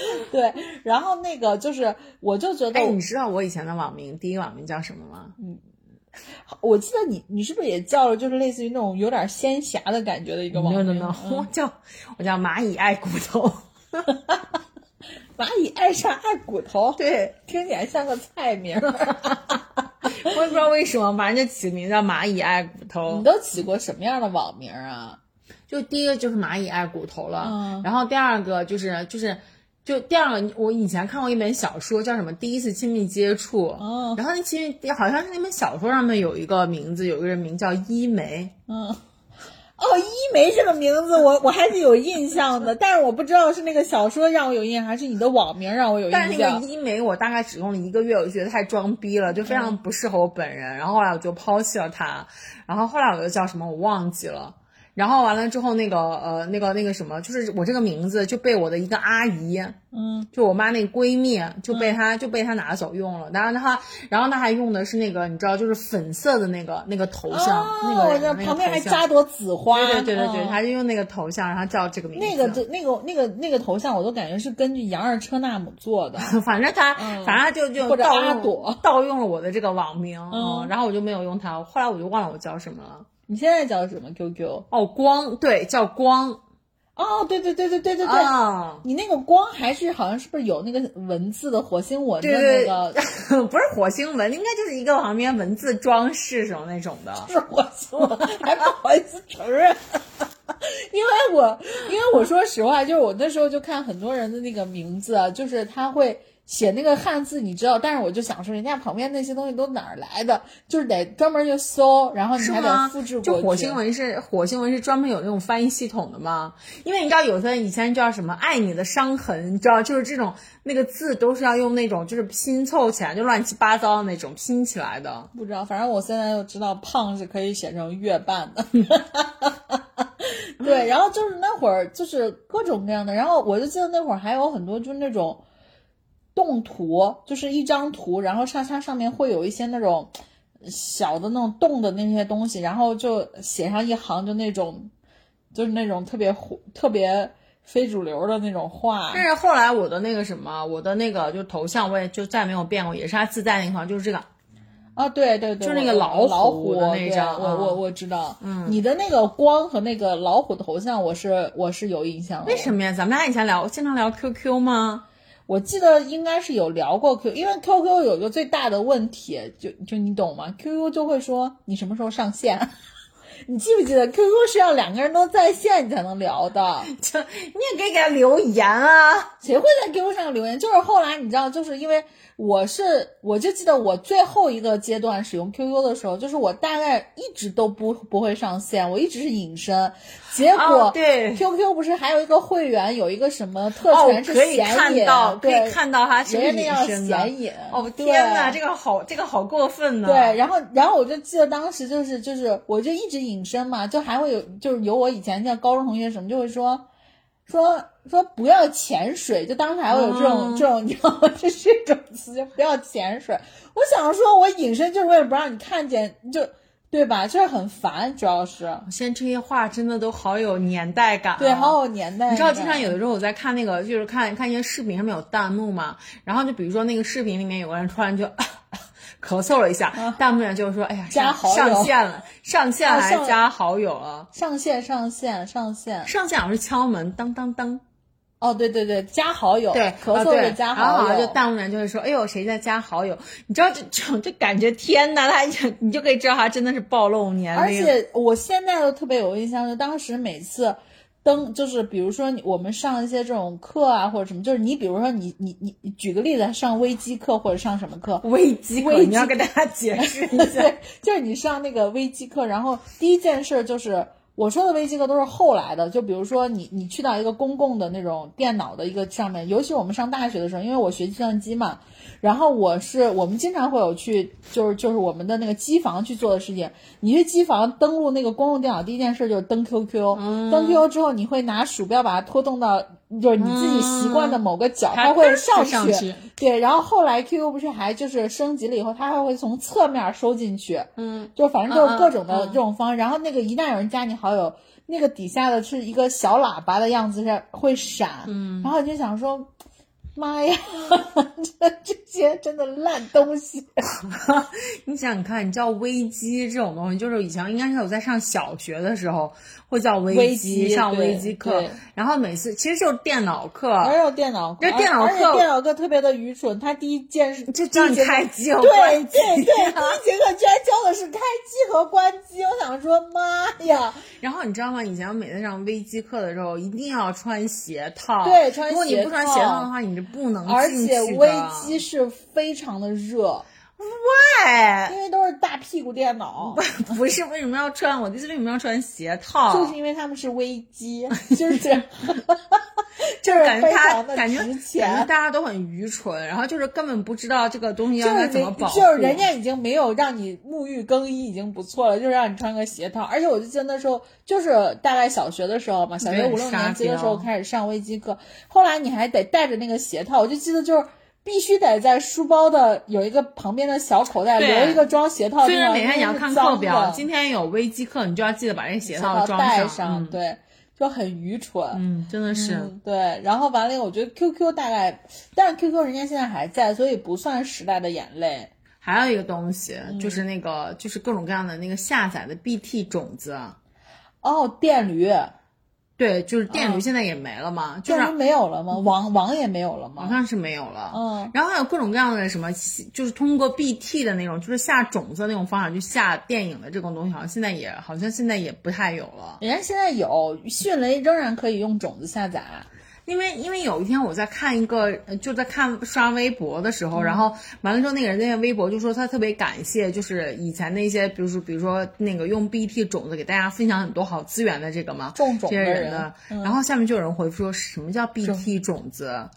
对，然后那个就是，我就觉得哎，你知道我以前的网名第一网名叫什么吗？嗯我记得你你是不是也叫了，就是类似于那种有点仙侠的感觉的一个网 no 名 no no，我叫我叫蚂蚁爱骨头。蚂蚁爱上爱骨头，对，听起来像个菜名儿。我也不知道为什么，反正就起名叫蚂蚁爱骨头你。都起过什么样的网名啊？就第一个就是蚂蚁爱骨头了，嗯然后第二个就是就是就第二个，我以前看过一本小说，叫什么《第一次亲密接触》，哦然后那亲密好像是那本小说上面有一个名字，有一个人名叫一梅，嗯，哦，一梅这个名字我我还是有印象的，但是我不知道是那个小说让我有印象，还是你的网名让我有印象但是那个。一梅我大概只用了一个月，我就觉得太装逼了，就非常不适合我本人，然后后来我就抛弃了它，然后后来我又叫什么我忘记了。然后完了之后，那个呃，那个那个什么，就是我这个名字就被我的一个阿姨，嗯，就我妈那个闺蜜就被她、就被她拿走用了，然后她然后她还用的是那个你知道就是粉色的那个那个头像，那个那个旁边还头像扎朵紫花。对对对对对，嗯她就用那个头像，然后叫这个名字。那个就那个那个那个头像，我都感觉是根据杨二车纳姆做的。反正她、反正就就盗用阿朵盗用了我的这个网名，嗯然后我就没有用它，后来我就忘了我叫什么了。你现在叫什么 QQ？哦，光对叫光哦，对对对对对对对。啊，你那个光还是好像是不是有那个文字的火星文的对对那个？不是火星文，应该就是一个旁边文字装饰什么那种的。是火星文，还不好意思承认。因为我，因为我说实话，就是我那时候就看很多人的那个名字啊，就是他会写那个汉字，你知道，但是我就想说，人家旁边那些东西都哪儿来的？就是得专门去搜，然后你还得复制过去。就火星文是火星文是专门有那种翻译系统的吗？因为你知道有的以前叫什么“爱你的伤痕”，你知道就是这种那个字都是要用那种就是拼凑起来就乱七八糟的那种拼起来的。不知道，反正我现在就知道胖是可以写成月半的。对，然后就是那会儿就是各种各样的，然后我就记得那会儿还有很多就是那种动图，就是一张图，然后上它上面会有一些那种小的那种动的那些东西，然后就写上一行，就那种就是那种特别火特别非主流的那种话。但是后来我的那个什么，我的那个就头像我也就再没有变过，也是他自带那款，就是这个。啊，对对对，就是那个我老老虎的那张啊我我我知道，嗯，你的那个光和那个老虎头像，我是我是有印象的。为什么呀？咱们俩以前聊经常聊 QQ 吗？我记得应该是有聊过 Q，因为 QQ 有一个最大的问题，就就你懂吗？QQ 就会说你什么时候上线。你记不记得 QQ 是要两个人都在线你才能聊的？就你也可以给他留言啊。谁会在 QQ 上留言？就是后来你知道，就是因为我是，我就记得我最后一个阶段使用 QQ 的时候，就是我大概一直都不不会上线，我一直是隐身。结果、哦对 QQ 不是还有一个会员，有一个什么特哦权是可以显影，看到，可以看到他是隐身的。显眼。哦对天哪，这个好，这个好过分呢。对，然后然后我就记得当时就是就是我就一直隐身嘛，就还会有就是有我以前像高中同学什么就会说说说不要潜水，就当时还会有这种、嗯这种你知道吗？这是一种词，就不要潜水。我想说，我隐身就是为了不让你看见，就对吧？就是很烦，主要是现在这些话真的都好有年代感、啊。对，好有年代感。你知道，经常有的时候我在看那个，就是看看一些视频上面有弹幕嘛，然后就比如说那个视频里面有个人突然就咳嗽了一下，弹幕上就是说：“哎呀，加好友上线了，上线来加好友了。上线上线上线，上线好像是敲门，当当当，哦，对对对，加好友，对，咳嗽就加然后好好友，像就弹幕上就会说：“哎呦，谁在加好友？”你知道这这种这感觉，天呐，他 就你就可以知道他真的是暴露年龄。而且我现在都特别有印象，就当时每次登，就是比如说我们上一些这种课啊或者什么，就是你比如说你你你你举个例子，上微机课或者上什么课，危机课，机你要给大家解释一下。对，就是你上那个微机课，然后第一件事就是我说的危机课都是后来的，就比如说你你去到一个公共的那种电脑的一个上面，尤其我们上大学的时候，因为我学计算机嘛，然后我是我们经常会有去就是就是我们的那个机房去做的事情。你去机房登录那个公共电脑，第一件事就是登 QQ，、登 QQ 之后你会拿鼠标把它拖动到就是你自己习惯的某个角，它会上上去对，然后后来 QQ 不是还就是升级了以后，它还会从侧面收进去，嗯，就反正就是各种的这种方式。然后那个一旦有人加你好友，那个底下的是一个小喇叭的样子，是会闪。嗯，然后你就想说，妈呀，这这些真的烂东西。你想想看，你知道危机这种东西，就是以前应该是我在上小学的时候会叫微微机，机上对微机课，然后每次其实就是电脑课，还有电脑课，这电脑而且课电脑课特别的愚蠢，他第一件事就让你开机和对关对对，第一节课居然教的是开机和关机，我想说妈呀，然后你知道吗？以前我每次上微机课的时候，一定要穿鞋套。对穿鞋套如果你不穿鞋套的话，你就不能而进去的且微机是非常的热，对，因为都是大屁股电脑。不 是为什么要穿？我的意思为什么要穿鞋套？就是因为他们是危机，就是 就是感觉他非常的感觉感觉。大家都很愚蠢，然后就是根本不知道这个东西就是要该怎么人保护。就是人家已经没有让你沐浴更衣已经不错了，就是让你穿个鞋套。而且我就记得那时候就是大概小学的时候嘛，小学五六年级的时候开始上微机课，后来你还得带着那个鞋套。我就记得就是必须得在书包的有一个旁边的小口袋留一个装鞋套的地方，虽然每天你要看课表，今天有微机课，你就要记得把这鞋鞋套装带上。嗯对，就很愚蠢。嗯，真的是。嗯，对，然后完了以后，我觉得 QQ 大概，但是 QQ 人家现在还在，所以不算时代的眼泪。还有一个东西，嗯就是那个，就是各种各样的那个下载的 BT 种子。哦，电驴，对，就是电驴嗯现在也没了嘛，就是没有了吗？网网也没有了吗？好像是没有了。嗯，然后还有各种各样的什么，就是通过 BT 的那种，就是下种子的那种方法去下电影的这种东西，好像现在也好像现在也不太有了。人家现在有迅雷仍然可以用种子下载。因为因为有一天我在看一个，呃就在看刷微博的时候，嗯。然后完了之后，那个人在那个微博就说他特别感谢，就是以前那些，比如说比如说那个用 BT 种子给大家分享很多好资源的这个嘛，这些种种的人人的，嗯。然后下面就有人回复说什么叫 BT 种子？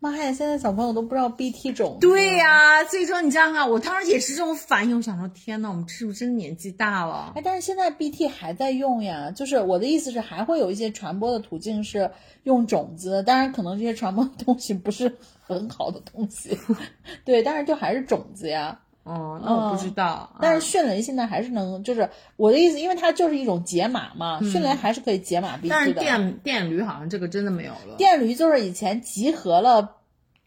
妈呀，现在小朋友都不知道 BT 种子。对呀、所以说你这样看，我当时也是这种反应，我想说天呐，我们是不是真年纪大了？哎，但是现在 BT 还在用呀，就是我的意思是，还会有一些传播的途径是用种子，当然可能这些传播的东西不是很好的东西，对，但是就还是种子呀。哦，那我不知道。但是嗯迅雷现在还是能，就是我的意思，因为它就是一种解码嘛，迅雷还是可以解码 BT 的。但是电电驴好像这个真的没有了。电驴就是以前集合了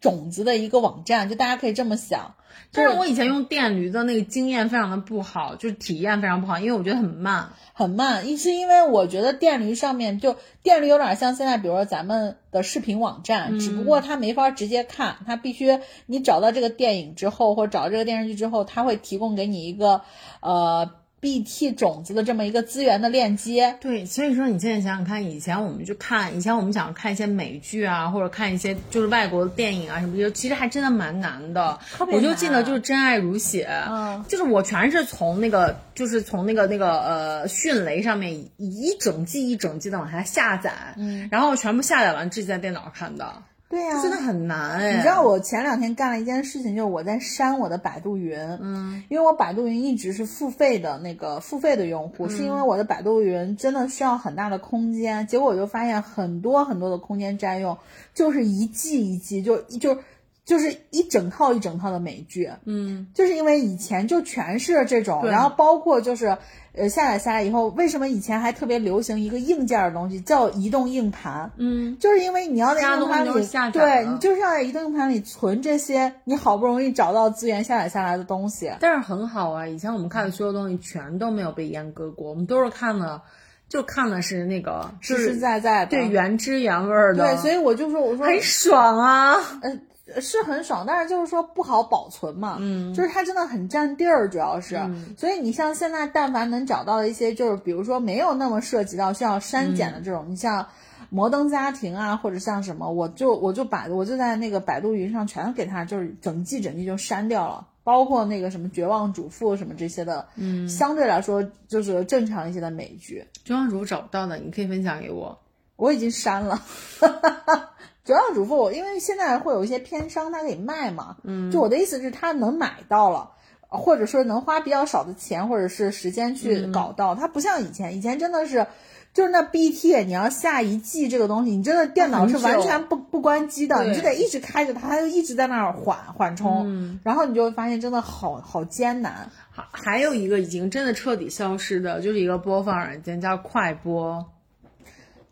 种子的一个网站，就大家可以这么想。但是我以前用电驴的那个经验非常的不好，就是体验非常不好，因为我觉得很慢。很慢，一是因为我觉得电驴上面就电驴有点像现在，比如说咱们的视频网站，只不过它没法直接看，它必须你找到这个电影之后，或者找到这个电视剧之后，它会提供给你一个呃 BT 种子的这么一个资源的链接。对，所以说你现在想想看，以前我们就看，以前我们想看一些美剧啊，或者看一些就是外国的电影啊什么的，其实还真的蛮难的。我就记得就是《真爱如血》，嗯就是我全是从那个就是从那个那个呃迅雷上面一一整季一整季的往下下载，嗯，然后全部下载完自己在电脑上看的，对呀、就真的很难哎。你知道我前两天干了一件事情，就是我在删我的百度云，嗯，因为我百度云一直是付费的那个付费的用户，是因为我的百度云真的需要很大的空间，结果我就发现很多很多的空间占用，就是一季一季就就就是一整套一整套的美剧，嗯，就是因为以前就全是这种，然后包括就是呃下载下来以后，为什么以前还特别流行一个硬件的东西叫移动硬盘？嗯，就是因为你要在移动硬盘里下，对你就是要在移动硬盘里存这些你好不容易找到资源下载下来的东西。但是很好啊，以前我们看的所有东西全都没有被阉割过，我们都是看的，就看的是那个实实在在的，对原汁原味儿的，对，所以我就说，我说很爽啊。呃是很爽，但是就是说不好保存嘛，嗯，就是它真的很占地儿，主要是，所以你像现在但凡能找到的一些，就是比如说没有那么涉及到需要删减的这种，你像摩登家庭啊，或者像什么，我就我就把我就在那个百度云上全给它就是整季整季就删掉了。包括那个什么《绝望主妇》什么这些的，嗯，相对来说就是正常一些的美剧。绝望主妇找不到的，你可以分享给我。我已经删了。绝望主妇，因为现在会有一些偏商，他可以卖嘛。嗯，就我的意思是，他能买到了，或者说能花比较少的钱或者是时间去搞到。它不像以前，以前真的是，就是那 BT，你要下一季这个东西，你真的电脑是完全不不关机的，你就得一直开着它，它就一直在那儿缓缓冲，然后你就会发现真的好好艰难。还还有一个已经真的彻底消失的，就是一个播放软件叫快播。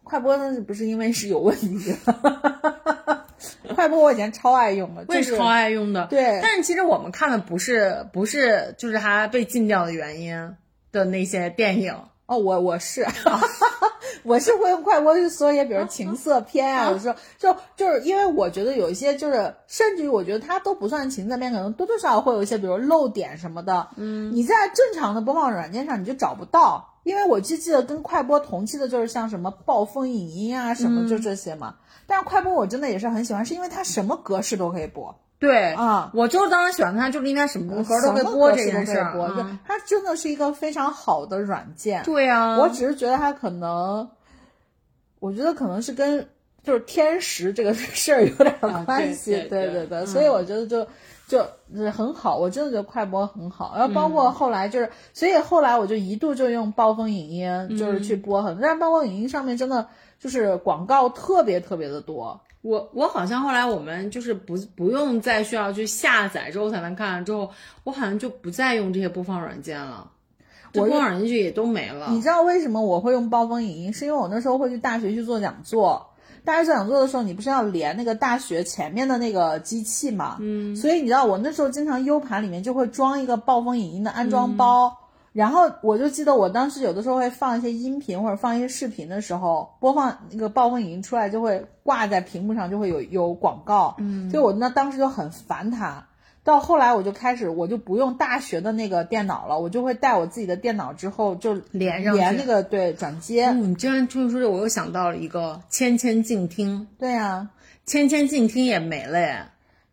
快播呢，不是因为是有问题。快播我以前超爱用的，我也超爱用的。对，但是其实我们看的不是不是就是它被禁掉的原因的那些电影哦，我我是，我是会用快播去搜一些，比如情色片啊，有时候就就是因为我觉得有一些就是，甚至于我觉得它都不算情色片，可能多多少少会有一些，比如漏点什么的。嗯，你在正常的播放软件上你就找不到。因为我就记得跟快播同期的就是像什么暴风影音啊什么就这些嘛，但是快播我真的也是很喜欢，是因为它什么格式都可以播。对啊，我就是当时喜欢它，就是因为什么格都可以播这件事儿。它真的是一个非常好的软件。对呀，我只是觉得它可能，我觉得可能是跟就是天时这个事儿有点关系。对对对，所以我觉得就。就很好，我真的觉得快播很好，然后包括后来就是，所以后来我就一度就用暴风影音，就是去播很多，但是暴风影音上面真的就是广告特别特别的多。我我好像后来我们就是不不用再需要去下载之后才能看，之后我好像就不再用这些播放软件了，播放软件也都没了。你知道为什么我会用暴风影音？是因为我那时候会去大学去做讲座。大学做讲座的时候，你不是要连那个大学前面的那个机器嘛？嗯，所以你知道我那时候经常 U 盘里面就会装一个暴风影音的安装包，然后我就记得我当时有的时候会放一些音频或者放一些视频的时候，播放那个暴风影音出来就会挂在屏幕上，就会有有广告，嗯，所以我那当时就很烦它。到后来我就开始，我就不用大学的那个电脑了，我就会带我自己的电脑，之后就连上连那个对转接。你竟然说这，我又想到了一个千千静听。对呀，千千静听也没了耶。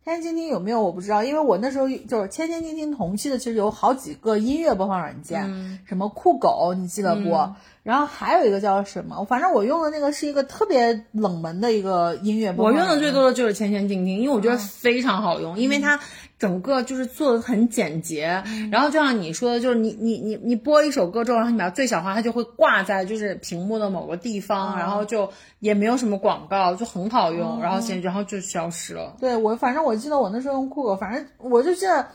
千千静听有没有我不知道，因为我那时候就是千千静听同期的，其实有好几个音乐播放软件，什么酷狗，你记得不？然后还有一个叫什么？反正我用的那个是一个特别冷门的一个音乐播。我用的最多的就是千千静听，因为我觉得非常好用，因为它整个就是做的很简洁。然后就像你说的，就是你你你你播一首歌之后，然后你把它最小化，它就会挂在就是屏幕的某个地方，然后就也没有什么广告，就很好用。然后现然后就消失了。对我反正我记得我那时候用酷狗，反正我就记得。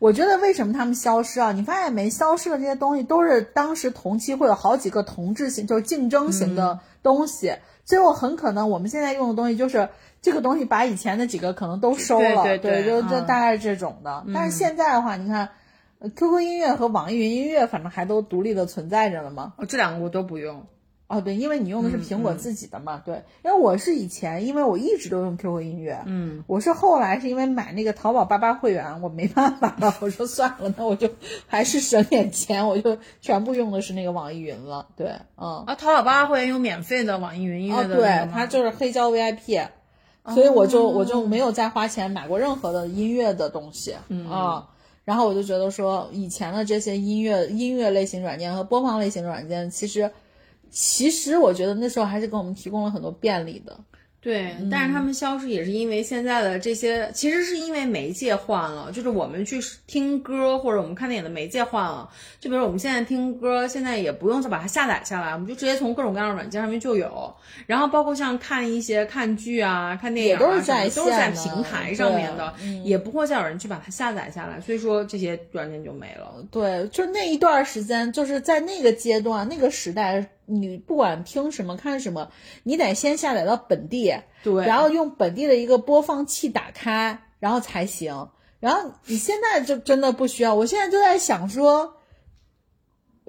我觉得为什么他们消失啊？你发现没？消失的这些东西都是当时同期会有好几个同质型，就是竞争型的东西。最后很可能我们现在用的东西就是这个东西，把以前的几个可能都收了。对对对，就就大概是这种的。但是现在的话，你看，QQ 音乐和网易云音乐反正还都独立的存在着了吗？哦这两个我都不用。哦，对，因为你用的是苹果自己的嘛，对，因为我是以前，因为我一直都用 QQ 音乐，嗯，我是后来是因为买那个淘宝八八会员，我没办法了，我说算了，那我就还是省点钱，我就全部用的是那个网易云了，对，嗯，啊，淘宝八八会员有免费的网易云音乐的，对，它就是黑胶 VIP，所以我就我就没有再花钱买过任何的音乐的东西，啊，然后我就觉得说以前的这些音乐音乐类型软件和播放类型软件，其实。其实我觉得那时候还是给我们提供了很多便利的。对，但是他们消失也是因为现在的这些，其实是因为媒介换了，就是我们去听歌或者我们看电影的媒介换了。就比如我们现在听歌，现在也不用再把它下载下来，我们就直接从各种各样的软件上面就有。然后包括像看一些看剧啊、看电影啊，都是在都是在平台上面的，也不会再有人去把它下载下来，所以说这些软件就没了。对，就那一段时间，就是在那个阶段、那个时代。你不管听什么看什么，你得先下载到本地，对，然后用本地的一个播放器打开，然后才行。然后你现在就真的不需要，我现在就在想说，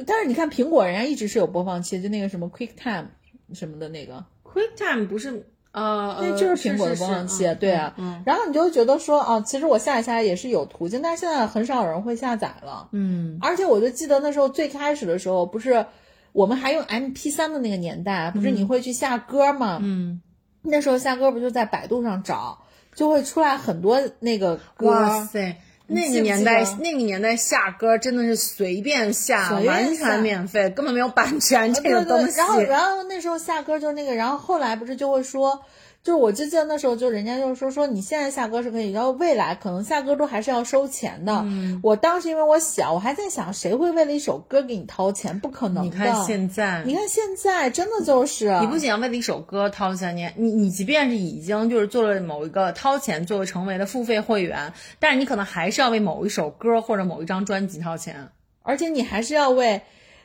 但是你看苹果人家一直是有播放器，就那个什么 QuickTime 什么的那个 QuickTime 不是呃，那就是苹果的播放器，对啊。然后你就觉得说，哦，其实我下载下来也是有途径，但是现在很少有人会下载了。嗯，而且我就记得那时候最开始的时候不是。我们还用 M P 三的那个年代，不是你会去下歌吗？嗯，那时候下歌不就在百度上找，就会出来很多那个歌。哇塞，那个年代得，那个年代下歌真的是随便下，完全免费，根本没有版权这个东西。然后然后那时候下歌就是那个，然后后来不是就会说。就是我就记得那时候，就人家就说说你现在下歌是可以，然后未来可能下歌都还是要收钱的。嗯我当时因为我小，我还在想谁会为了一首歌给你掏钱？不可能的。你看现在，你看现在真的就是你不仅要为了一首歌掏钱，你你你即便是已经就是做了某一个掏钱作为成为了付费会员，但是你可能还是要为某一首歌或者某一张专辑掏钱。而且你还是要为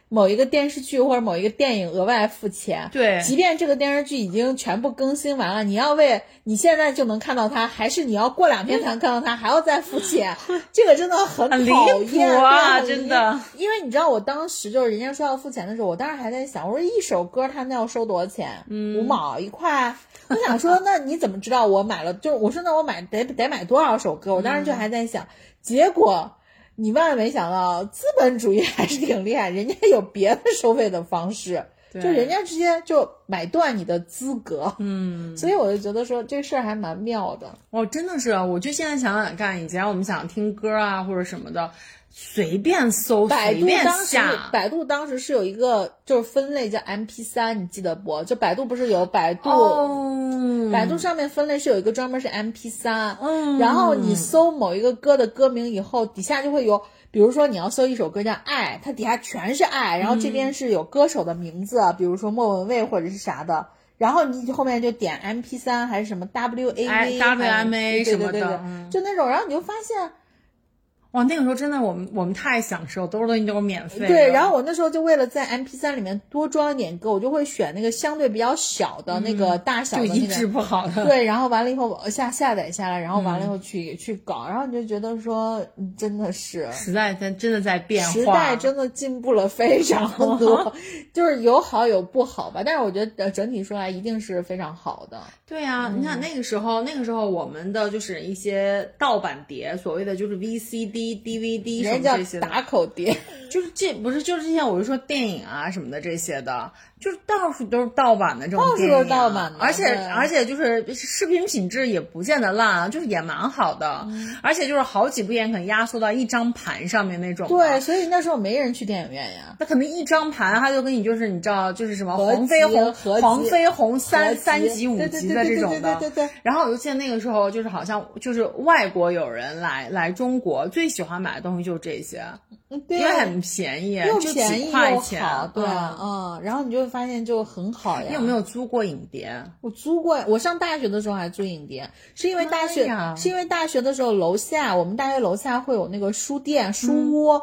某一个电视剧或者某一个电影额外付钱。对即便这个电视剧已经全部更新完了，你要为你现在就能看到它，还是你要过两天才能看到它，还要再付钱，这个真的很讨厌谱啊真的。因为你知道，我当时就是人家说要付钱的时候，我当时还在想，我说一首歌他那要收多少钱？嗯五毛一块。我想说，那你怎么知道我买了？就是我说，那我买得得买多少首歌？我当时就还在想，结果你万万没想到，资本主义还是挺厉害，人家有别的收费的方式，就人家直接就买断你的资格。嗯，所以我就觉得说这事儿还蛮妙的。哦，真的是，我就现在想想看，以前我们想听歌啊或者什么的，随便搜，百度当时，，百度当时是有一个就是分类叫 MP 三，你记得不？就百度不是有百度。哦，百度上面分类是有一个专门是 MP 三，嗯然后你搜某一个歌的歌名以后，底下就会有，比如说你要搜一首歌叫《爱》，它底下全是爱，然后这边是有歌手的名字，比如说莫文蔚或者是啥的，然后你后面就点 MP 三还是什么 WAV 哎 WMA 什么的对对对对嗯就那种，然后你就发现。哇，那个时候真的我们我们太享受，都是东西都是免费的。对，然后我那时候就为了在 MP 三里面多装一点歌，我就会选那个相对比较小的那个大小的那个。就一致不好的。对，然后完了以后我下下载下来，然后完了以后去、去搞，然后你就觉得说，嗯真的是时代在真的在变化，时代真的进步了非常 多，就是有好有不好吧，但是我觉得呃整体说来一定是非常好的。对呀、你看那个时候，那个时候我们的就是一些盗版碟，所谓的就是 VCD、DVD 什么这些打口碟，就是这不是就是之前我是说电影啊什么的这些的，就是到处都是盗版的这种到处都是盗版的而且而且就是视频品质也不见得烂啊，就是也蛮好的，嗯而且就是好几部电影可能压缩到一张盘上面那种，对，所以那时候没人去电影院呀。那可能一张盘，他就跟你就是你知道，就是什么黄飞鸿、黄飞鸿三三级、五对对集的这种的。对对对然后我就记得那个时候，就是好像就是外国友人来来中国，最喜欢买的东西就是这些，嗯对啊因为很便宜，又便宜又好，。对，嗯嗯，然后你就会发现就很好呀。你有没有租过影碟？我租过，我上大学的时候还租影碟，是因为大学，是因为大学的时候楼下，我们大学楼下会有那个书店、书嗯屋。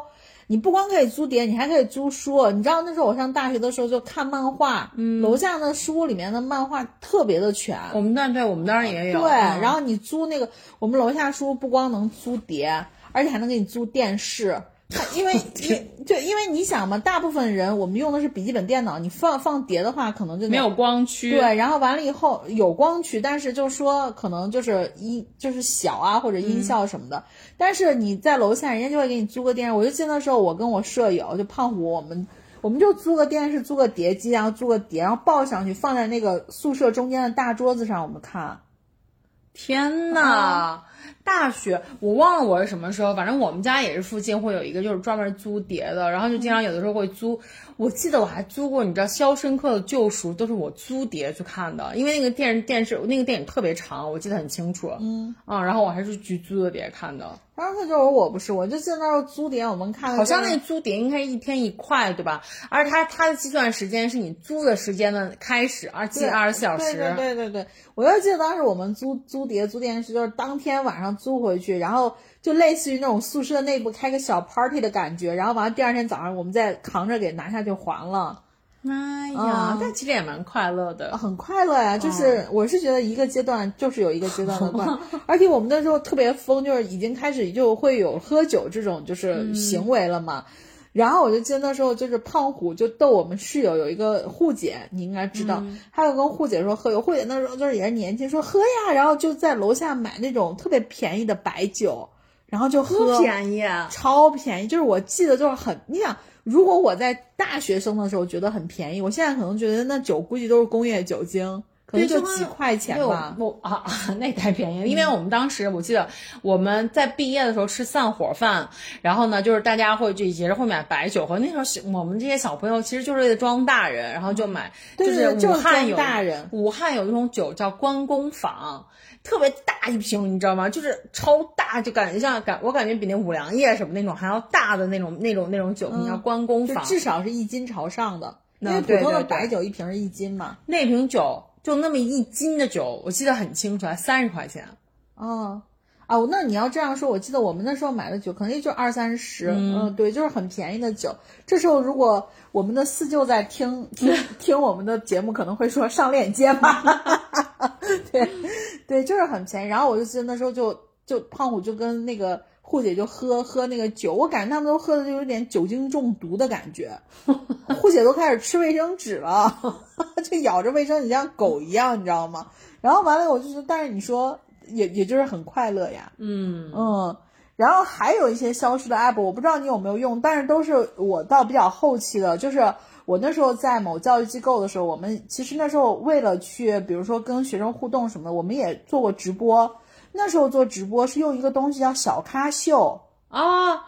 你不光可以租碟，你还可以租书。你知道那时候我上大学的时候就看漫画，嗯楼下的书屋里面的漫画特别的全。我们那对，我们当然也有。对，嗯然后你租那个，我们楼下书不光能租碟，而且还能给你租电视。它 因为因就因为你想嘛，大部分人我们用的是笔记本电脑，你放放碟的话，可能就没有光驱。对，然后完了以后有光驱，但是就说可能就是音就是小啊或者音效什么的。但是你在楼下，人家就会给你租个电视。我就记得那时候我跟我舍友就胖虎，我们我们就租个电视，租个碟机，然后租个碟，然后抱上去放在那个宿舍中间的大桌子上，我们看。天呐！大学我忘了我是什么时候，反正我们家也是附近会有一个就是专门租碟的，然后就经常有的时候会租。我记得我还租过，你知道《肖申克的救赎》都是我租碟去看的，因为那个电视电视那个电影特别长，我记得很清楚。嗯啊，然后我还是去租的碟看的。当时就是我不是，我就记得那时候租碟，我们看好像就是那租碟应该是一天一块，对吧？而且它它的计算时间是你租的时间的开始，而计二十四小时。对对对对对，我就记得当时我们租租碟、租电视，就是当天晚上租回去，然后就类似于那种宿舍内部开个小 party 的感觉，然后完了第二天早上我们再扛着给拿下去还了，妈呀啊！但其实也蛮快乐的。很快乐呀。就是我是觉得一个阶段就是有一个阶段的快乐，而且我们那时候特别疯，就是已经开始就会有喝酒这种就是行为了嘛。然后我就记得那时候就是胖虎就逗我们室友有一个护姐，你应该知道，他就跟护姐说喝酒，护姐那时候就是也是年轻，说喝呀，然后就在楼下买那种特别便宜的白酒，然后就喝，便宜啊！超便宜，就是我记得就是很，你想，如果我在大学生的时候觉得很便宜，我现在可能觉得那酒估计都是工业酒精，可能就几块钱吧。不啊啊，那太便宜了。因为我们当时我记得我们在毕业的时候吃散伙饭，然后呢，就是大家会就也是会买白酒喝。那时候小我们这些小朋友其实就是为了装大人，然后就买，就是武汉有大人，武汉有一种酒叫关公坊。特别大一瓶，你知道吗？就是超大，就感觉像感，我感觉比那五粮液什么那种还要大的那种那种那种酒瓶，叫关公坊，至少是一斤朝上的。因为普通的白酒一瓶是一斤嘛。那瓶酒就那么一斤的酒，我记得很清楚，才三十块钱。哦。啊，那你要这样说，我记得我们那时候买的酒可能也就二三十，嗯，对，就是很便宜的酒。这时候如果我们的四舅在听 听听我们的节目，可能会说上链接吧。对，对，就是很便宜。然后我就记得那时候就就胖虎就跟那个护姐就喝喝那个酒，我感觉他们都喝的就有点酒精中毒的感觉。护姐都开始吃卫生纸了 就咬着卫生纸像狗一样，你知道吗？然后完了，我就说，但是你说。也也就是很快乐呀，嗯嗯，然后还有一些消失的 app，我不知道你有没有用，但是都是我到比较后期的，就是我那时候在某教育机构的时候，我们其实那时候为了去，比如说跟学生互动什么的，我们也做过直播。那时候做直播是用一个东西叫小咖秀啊，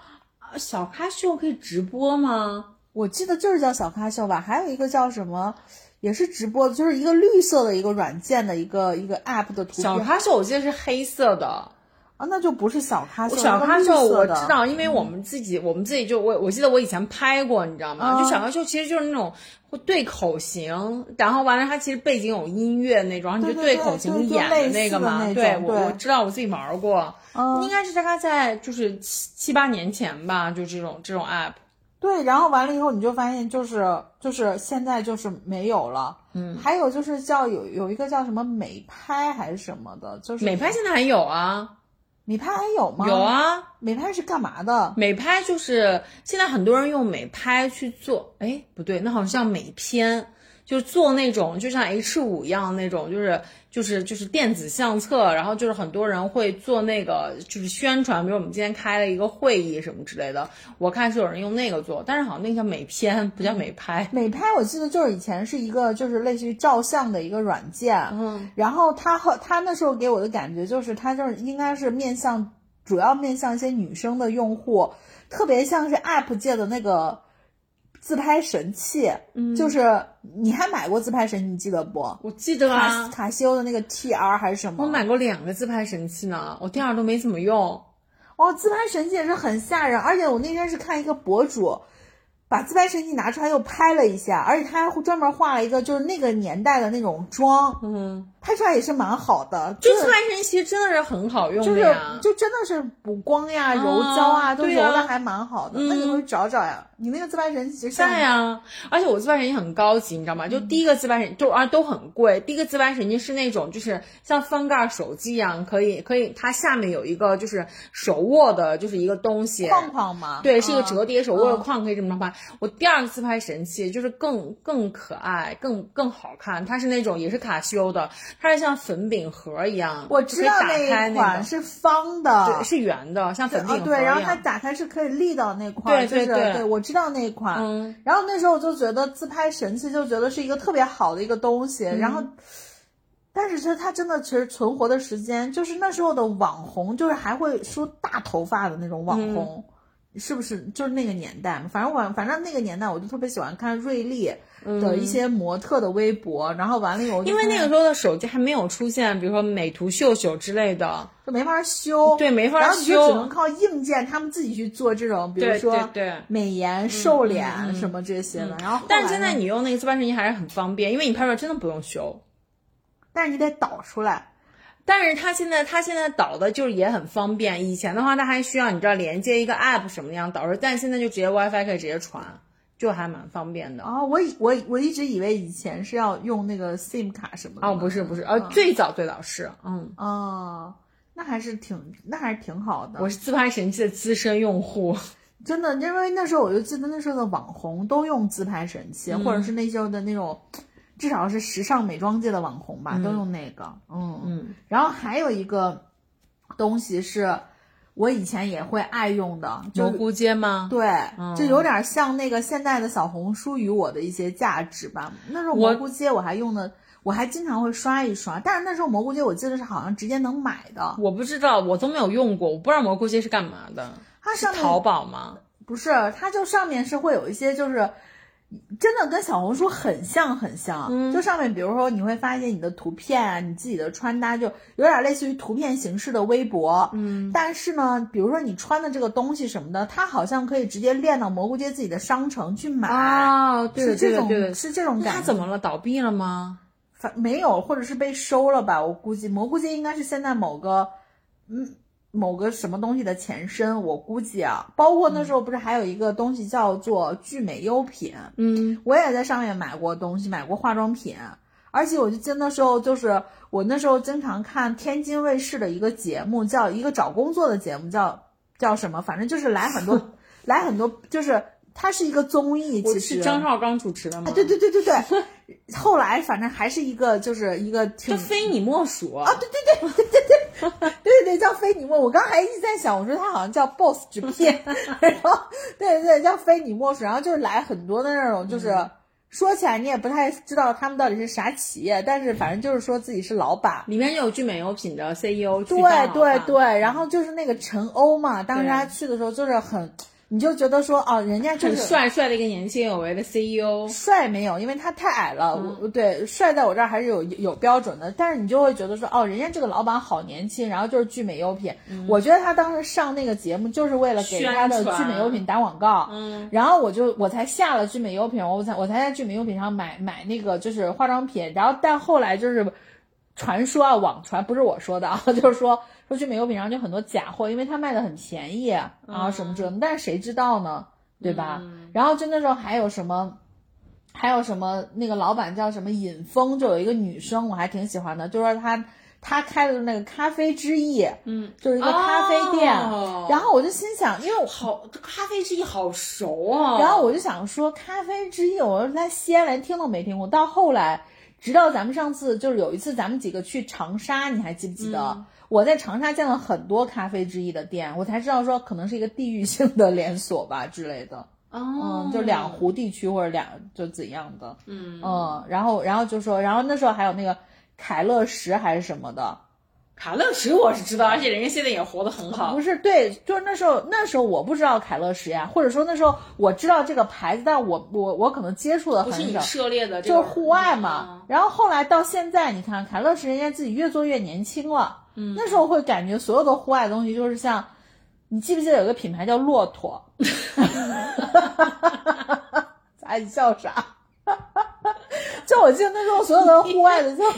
小咖秀可以直播吗？我记得就是叫小咖秀吧，还有一个叫什么？也是直播的，就是一个绿色的一个软件的一个一个 app 的图。小咖秀我记得是黑色的啊，那就不是小咖秀。小咖秀我知道，因为我们自己我们自己就我我记得我以前拍过，你知道吗？就小咖秀其实就是那种会对口型，然后完了它其实背景有音乐那种，然后你就对口型演的那个嘛。对，我我知道我自己玩过，应该是大概在就是七七八年前吧，就这种这种 app。对，然后完了以后，你就发现就是就是现在就是没有了。嗯，还有就是叫有有一个叫什么美拍还是什么的，就是美拍现在还有啊？美拍还有吗？有啊，美拍是干嘛的？美拍就是现在很多人用美拍去做，哎，不对，那好像像美片。就做那种就像 H 五一样那种，就是就是就是电子相册，然后就是很多人会做那个就是宣传，比如我们今天开了一个会议什么之类的，我看是有人用那个做，但是好像那个叫美片，不叫美拍。美拍我记得就是以前是一个就是类似于照相的一个软件，嗯，然后它和它那时候给我的感觉就是它就是应该是面向主要面向一些女生的用户，特别像是 App 界的那个。自拍神器，就是你还买过自拍神器，你记得不？我记得啊，卡西欧的那个 TR 还是什么？我买过两个自拍神器呢，我第二都没怎么用。哦，自拍神器也是很吓人，而且我那天是看一个博主。把自拍神器拿出来又拍了一下，而且他还专门画了一个就是那个年代的那种妆，嗯，拍出来也是蛮好的。就自拍神器真的是很好用的呀，就真的是补光呀、柔焦啊，都揉的还蛮好的。那你会找找呀？你那个自拍神器在呀，而且我自拍神器很高级，你知道吗？就第一个自拍神就啊都很贵。第一个自拍神器是那种就是像翻盖手机一样，可以可以，它下面有一个就是手握的，就是一个东西框框嘛。对，是一个折叠手握的框，可以这么拍。我第二个自拍神器就是更更可爱、更更好看，它是那种也是卡西欧的，它是像粉饼盒一样。我知道那一款是方的，对，是圆的，像粉饼盒对，然后它打开是可以立到那块，对对对，我知道那款。嗯。然后那时候我就觉得自拍神器就觉得是一个特别好的一个东西，然后，但是其实它真的其实存活的时间就是那时候的网红，就是还会梳大头发的那种网红。是不是就是那个年代嘛？反正我反正那个年代，我就特别喜欢看瑞丽的一些模特的微博，然后完了以后，因为那个时候的手机还没有出现，比如说美图秀秀之类的，就没法修，对，没法修，然后你就只能靠硬件，他们自己去做这种，比如说对美颜、瘦脸什么这些的。然后，但是现在你用那个自拍神器还是很方便，因为你拍出来真的不用修，但是你得导出来。但是它现在它现在导的就是也很方便，以前的话它还需要你知道连接一个 app 什么样导出，但现在就直接 WiFi 可以直接传，就还蛮方便的。哦，我以我我一直以为以前是要用那个 SIM 卡什么的。哦，不是不是，呃，最早最早是，嗯。哦，那还是挺那还是挺好的。我是自拍神器的资深用户，真的，因为那时候我就记得那时候的网红都用自拍神器，或者是那时候的那种。至少是时尚美妆界的网红吧，都用那个。嗯嗯。然后还有一个东西是我以前也会爱用的，蘑菇街吗？对，就有点像那个现在的小红书与我的一些价值吧。那时候蘑菇街我还用的，我还经常会刷一刷。但是那时候蘑菇街我记得是好像直接能买的，我不知道，我都没有用过，我不知道蘑菇街是干嘛的。它上面淘宝吗？不是，它就上面是会有一些就是。真的跟小红书很像，很像。就上面，比如说你会发现你的图片啊，你自己的穿搭，就有点类似于图片形式的微博。嗯，但是呢，比如说你穿的这个东西什么的，它好像可以直接链到蘑菇街自己的商城去买。啊，是这种，是这种感觉。它怎么了？倒闭了吗？反没有，或者是被收了吧？我估计蘑菇街应该是现在某个，嗯。某个什么东西的前身，我估计啊，包括那时候不是还有一个东西叫做聚美优品，嗯，我也在上面买过东西，买过化妆品，而且我就记得那时候就是我那时候经常看天津卫视的一个节目，叫一个找工作的节目，叫叫什么，反正就是来很多 来很多，就是它是一个综艺，其实张绍刚主持的吗？对对对对对。后来反正还是一个，就是一个叫非你莫属啊！对对对对对对 对对对，叫非你莫。我刚还一直在想，我说他好像叫 Boss 直片，然后对对对，叫非你莫属。然后就是来很多的那种，就是说起来你也不太知道他们到底是啥企业，但是反正就是说自己是老板。里面有聚美优品的 CEO，对对对，然后就是那个陈欧嘛，当时他去的时候就是很。你就觉得说哦，人家就是 帅帅的一个年轻有为的 CEO，帅没有，因为他太矮了。我对帅在我这儿还是有有标准的，但是你就会觉得说哦，人家这个老板好年轻，然后就是聚美优品。我觉得他当时上那个节目就是为了给他的聚美优品打广告。嗯，然后我就我才下了聚美优品，我才我才在聚美优品上买买那个就是化妆品。然后但后来就是传说啊，网传不是我说的啊，就是说。说聚美优品上就很多假货，因为它卖的很便宜啊什么这，但是谁知道呢，对吧？然后就那时候还有什么，还有什么那个老板叫什么尹峰，就有一个女生我还挺喜欢的，就说她她开的那个咖啡之翼，嗯，就是一个咖啡店。然后我就心想，因为我好咖啡之翼好熟啊，然后我就想说咖啡之翼，我说在西安连听都没听过。到后来，直到咱们上次就是有一次咱们几个去长沙，你还记不记得？我在长沙见了很多咖啡之一的店，我才知道说可能是一个地域性的连锁吧之类的。哦，就两湖地区或者两就怎样的。嗯嗯，然后然后就说，然后那时候还有那个凯乐石还是什么的。凯乐石我是知道，而且人家现在也活得很好。不是，对，就是那时候那时候我不知道凯乐石呀，或者说那时候我知道这个牌子，但我我我可能接触的很少。不是你涉猎的，就是户外嘛。然后后来到现在，你看凯乐石人家自己越做越年轻了。嗯，那时候会感觉所有的户外东西就是像，你记不记得有个品牌叫骆驼？咋 你笑啥？就我记得那时候所有的户外的就。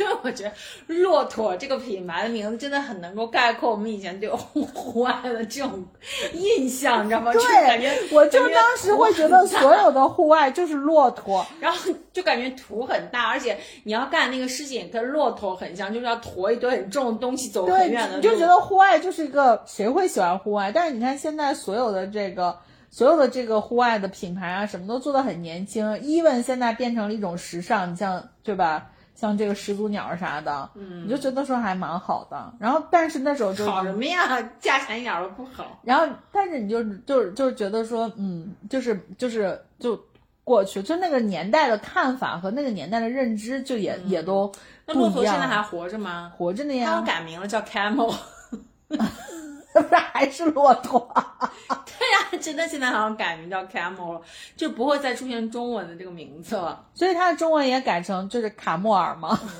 因为我觉得骆驼这个品牌的名字真的很能够概括我们以前对户外的这种印象，你知道吗？对，感觉我就当时会觉得所有的户外就是骆驼，然后就感觉土很大，而且你要干那个事情跟骆驼很像，就是要驮一堆很重的东西走很远的。你就觉得户外就是一个谁会喜欢户外？但是你看现在所有的这个所有的这个户外的品牌啊，什么都做的很年轻，even 现在变成了一种时尚，你像对吧？像这个始祖鸟啥的，嗯，你就觉得说还蛮好的。然后，但是那时候就好什么呀？价钱一点都不好。然后，但是你就就就觉得说，嗯，就是就是就过去，就那个年代的看法和那个年代的认知，就也也都那骆驼现在还活着吗？活着呢呀。他们改名了，叫 Camel。不是还是骆驼？对呀，真的现在好像改名叫 Camel 了，就不会再出现中文的这个名字了。所以它的中文也改成就是卡莫尔吗？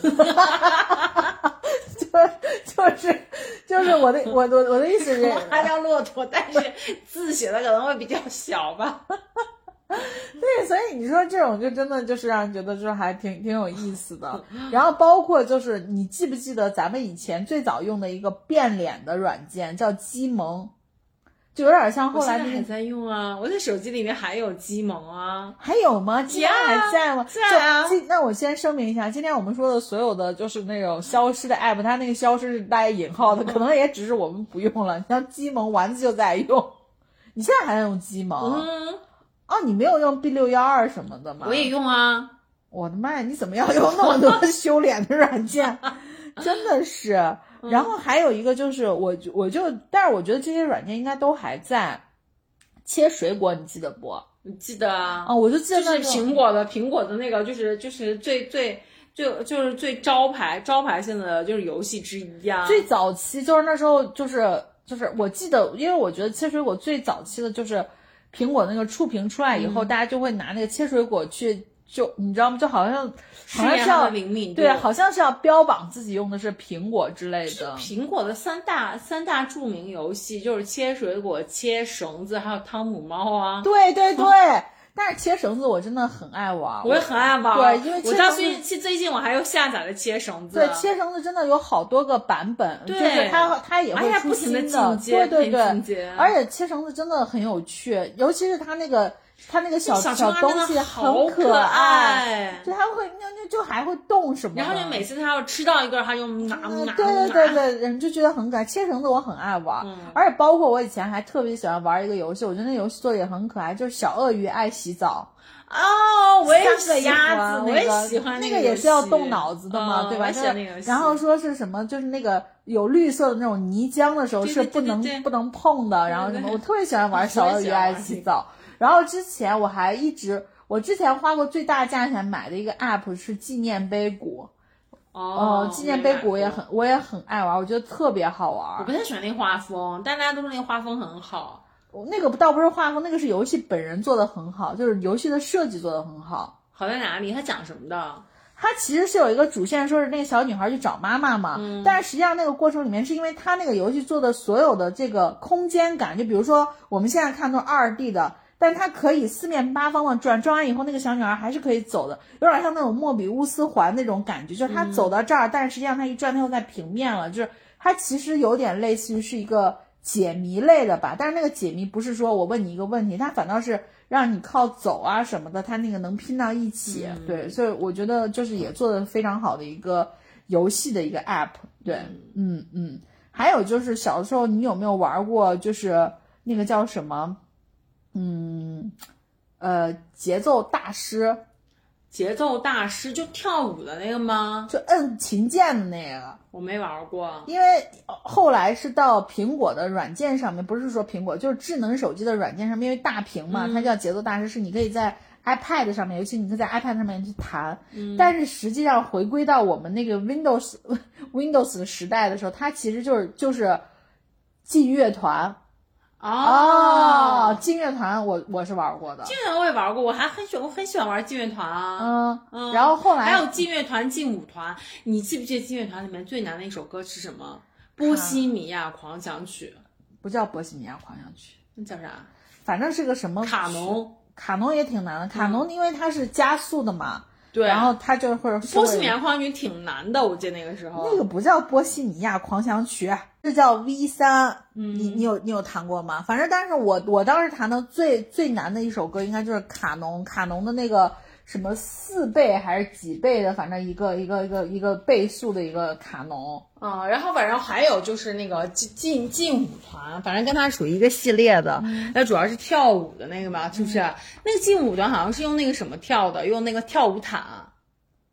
就就是就是我的我我我的意思是，它叫骆驼，但是字写的可能会比较小吧。对，所以你说这种就真的就是让人觉得就是还挺挺有意思的。然后包括就是你记不记得咱们以前最早用的一个变脸的软件叫鸡萌，就有点像后来还在用啊，我在手机里面还有鸡萌啊，还有吗？鸡萌还在吗？在啊。那我先声明一下，今天我们说的所有的就是那种消失的 app，它那个消失是带引号的，可能也只是我们不用了。你像鸡萌丸子就在用，你现在还在用鸡萌？嗯。哦，你没有用 B 六幺二什么的吗？我也用啊！我的妈呀，你怎么要用那么多 修脸的软件？真的是。然后还有一个就是，我我就，但是我觉得这些软件应该都还在。切水果，你记得不？你记得啊？啊，我就记得那是苹果的苹果的那个，就是就是最最就就是最招牌招牌性的就是游戏之一呀。最早期就是那时候就是就是我记得，因为我觉得切水果最早期的就是苹果那个触屏出来以后，大家就会拿那个切水果去。就你知道吗？就好像好像是要灵敏，对，好像是要标榜自己用的是苹果之类的。苹果的三大三大著名游戏就是切水果、切绳子，还有汤姆猫啊。对对对，但是切绳子我真的很爱玩，我也很爱玩。对，因为我到最近最近我还又下载了切绳子。对，切绳子真的有好多个版本，就是它它也会出新的，对对对。而且切绳子真的很有趣，尤其是它那个。它那个小小东西好可爱，就，它会那那就还会动什么？然后就每次它要吃到一个，它就拿拿。对对对对，人就觉得很可爱。切绳子我很爱玩，而且包括我以前还特别喜欢玩一个游戏，我觉得那游戏做的也很可爱，就是小鳄鱼爱洗澡。哦，我也喜欢，我也喜欢那个，也是要动脑子的嘛，对吧？然后说是什么，就是那个有绿色的那种泥浆的时候是不能不能碰的，然后什么，我特别喜欢玩小鳄鱼爱洗澡。然后之前我还一直，我之前花过最大价钱买的一个 app 是纪念碑谷，哦，纪念碑谷也很，我也很爱玩，我觉得特别好玩。我不太喜欢那画风，但大家都说那个画风很好。那个倒不是画风，那个是游戏本人做的很好，就是游戏的设计做的很好。好在哪里？它讲什么的？它其实是有一个主线，说是那个小女孩去找妈妈嘛。嗯。但是实际上那个过程里面，是因为它那个游戏做的所有的这个空间感，就比如说我们现在看都是二 D 的。但它可以四面八方的转，转完以后那个小女孩还是可以走的，有点像那种莫比乌斯环那种感觉，就是她走到这儿，但是实际上她一转，她又在平面了，就是它其实有点类似于是一个解谜类的吧。但是那个解谜不是说我问你一个问题，它反倒是让你靠走啊什么的，它那个能拼到一起。对，所以我觉得就是也做的非常好的一个游戏的一个 app。对，嗯嗯。还有就是小的时候你有没有玩过，就是那个叫什么？嗯，呃，节奏大师，节奏大师就跳舞的那个吗？就摁琴键的那个，我没玩过。因为后来是到苹果的软件上面，不是说苹果，就是智能手机的软件上面，因为大屏嘛，它叫节奏大师，是你可以在 iPad 上面，尤其你可以在 iPad 上面去弹。但是实际上回归到我们那个 Windows Windows 的时代的时候，它其实就是就是进乐团。哦，劲乐团我我是玩过的，劲乐团我也玩过，我还很喜我很喜欢玩劲乐团啊。嗯嗯，然后后来还有劲乐团、劲舞团，你记不记得劲乐团里面最难的一首歌是什么？波西米亚狂想曲，不叫波西米亚狂想曲，那叫啥？反正是个什么卡农，卡农也挺难的，卡农因为它是加速的嘛。对，然后他就会波西米亚狂想曲挺难的，我记得那个时候。那个不叫波西米亚狂想曲，是叫 V 三。你你有你有弹过吗？反正，但是我我当时弹的最最难的一首歌，应该就是卡农卡农的那个。什么四倍还是几倍的？反正一个一个一个一个倍速的一个卡农啊，然后反正还有就是那个劲劲劲舞团，反正跟它属于一个系列的，那主要是跳舞的那个嘛，是不是？那个劲舞团好像是用那个什么跳的，用那个跳舞毯。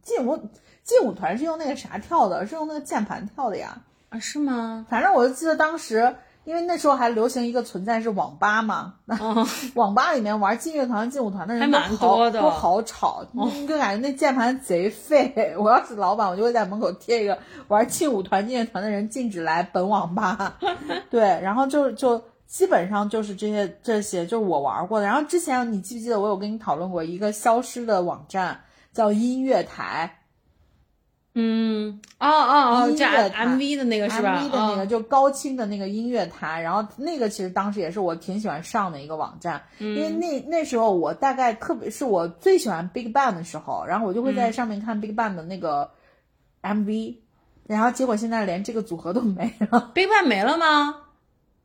劲舞劲舞团是用那个啥跳的？是用那个键盘跳的呀？啊，是吗？反正我就记得当时。因为那时候还流行一个存在是网吧嘛，网吧里面玩劲乐团、劲舞团的人都好都好吵，就感觉那键盘贼废。我要是老板，我就会在门口贴一个玩劲舞团、劲乐团的人禁止来本网吧。对，然后就就基本上就是这些这些，就是我玩过的。然后之前你记不记得我有跟你讨论过一个消失的网站，叫音乐台。嗯，哦哦哦，这 M V 的那个是吧？M V 的那个就高清的那个音乐台，然后那个其实当时也是我挺喜欢上的一个网站，因为那那时候我大概特别是我最喜欢 Big Bang 的时候，然后我就会在上面看 Big Bang 的那个 M V，然后结果现在连这个组合都没了，Big Bang 没了吗？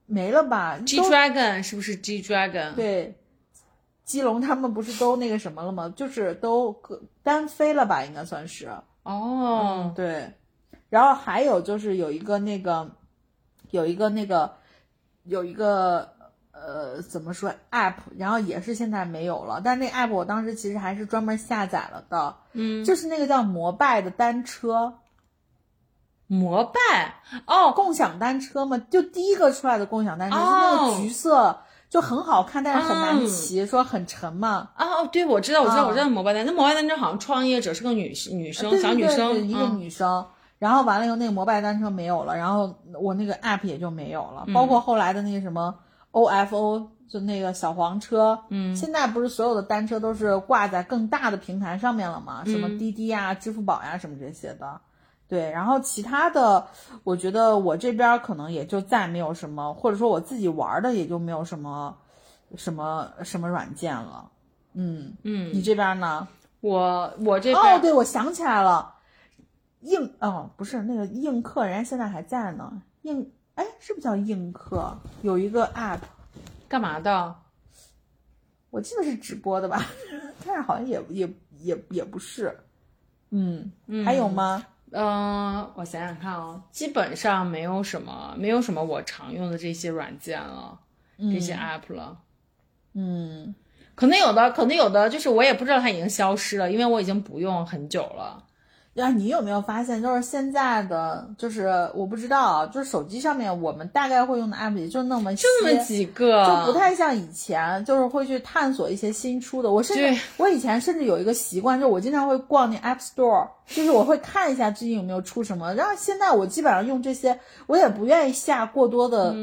没了吧？G Dragon 是不是 G Dragon？对，基隆他们不是都那个什么了吗？就是都单飞了吧？应该算是。哦，对，然后还有就是有一个那个，有一个那个，有一个呃，怎么说 app，然后也是现在没有了，但那 app 我当时其实还是专门下载了的，嗯，就是那个叫摩拜的单车，摩拜？哦，共享单车嘛，就第一个出来的共享单车是那个橘色。就很好看，但是很难骑，说很沉嘛。啊哦，对，我知道，我知道，啊我知道摩拜单车。那摩拜单车好像创业者是个女女生，对小女生，一个嗯女生。然后完了以后，那个摩拜单车没有了，然后我那个 app 也就没有了，嗯包括后来的那个什么 OFO，就那个小黄车，嗯，现在不是所有的单车都是挂在更大的平台上面了吗？什嗯么滴滴呀、支付宝呀什么这些的，对。然后其他的，我觉得我这边可能也就再没有什么，或者说我自己玩的也就没有什么什么什么软件了。嗯嗯，你这边呢？我我这哦，对，我想起来了，映哦，不是那个映客，人家现在还在呢。映哎，是不是叫映客？有一个 app，干嘛的？我记得是直播的吧，但是好像也也也也不是。嗯，还有吗？嗯、我想想看哦、基本上没有什么，没有什么我常用的这些软件了，这些 app 了。嗯，可能有的，可能有的，就是我也不知道它已经消失了，因为我已经不用很久了。呀，你有没有发现，就是现在的，就是我不知道啊，就是手机上面我们大概会用的 app 也就那么些，这么几个，就不太像以前，就是会去探索一些新出的。我甚至我以前甚至有一个习惯，就是我经常会逛那 App Store，就是我会看一下最近有没有出什么。然后现在我基本上用这些，我也不愿意下过多的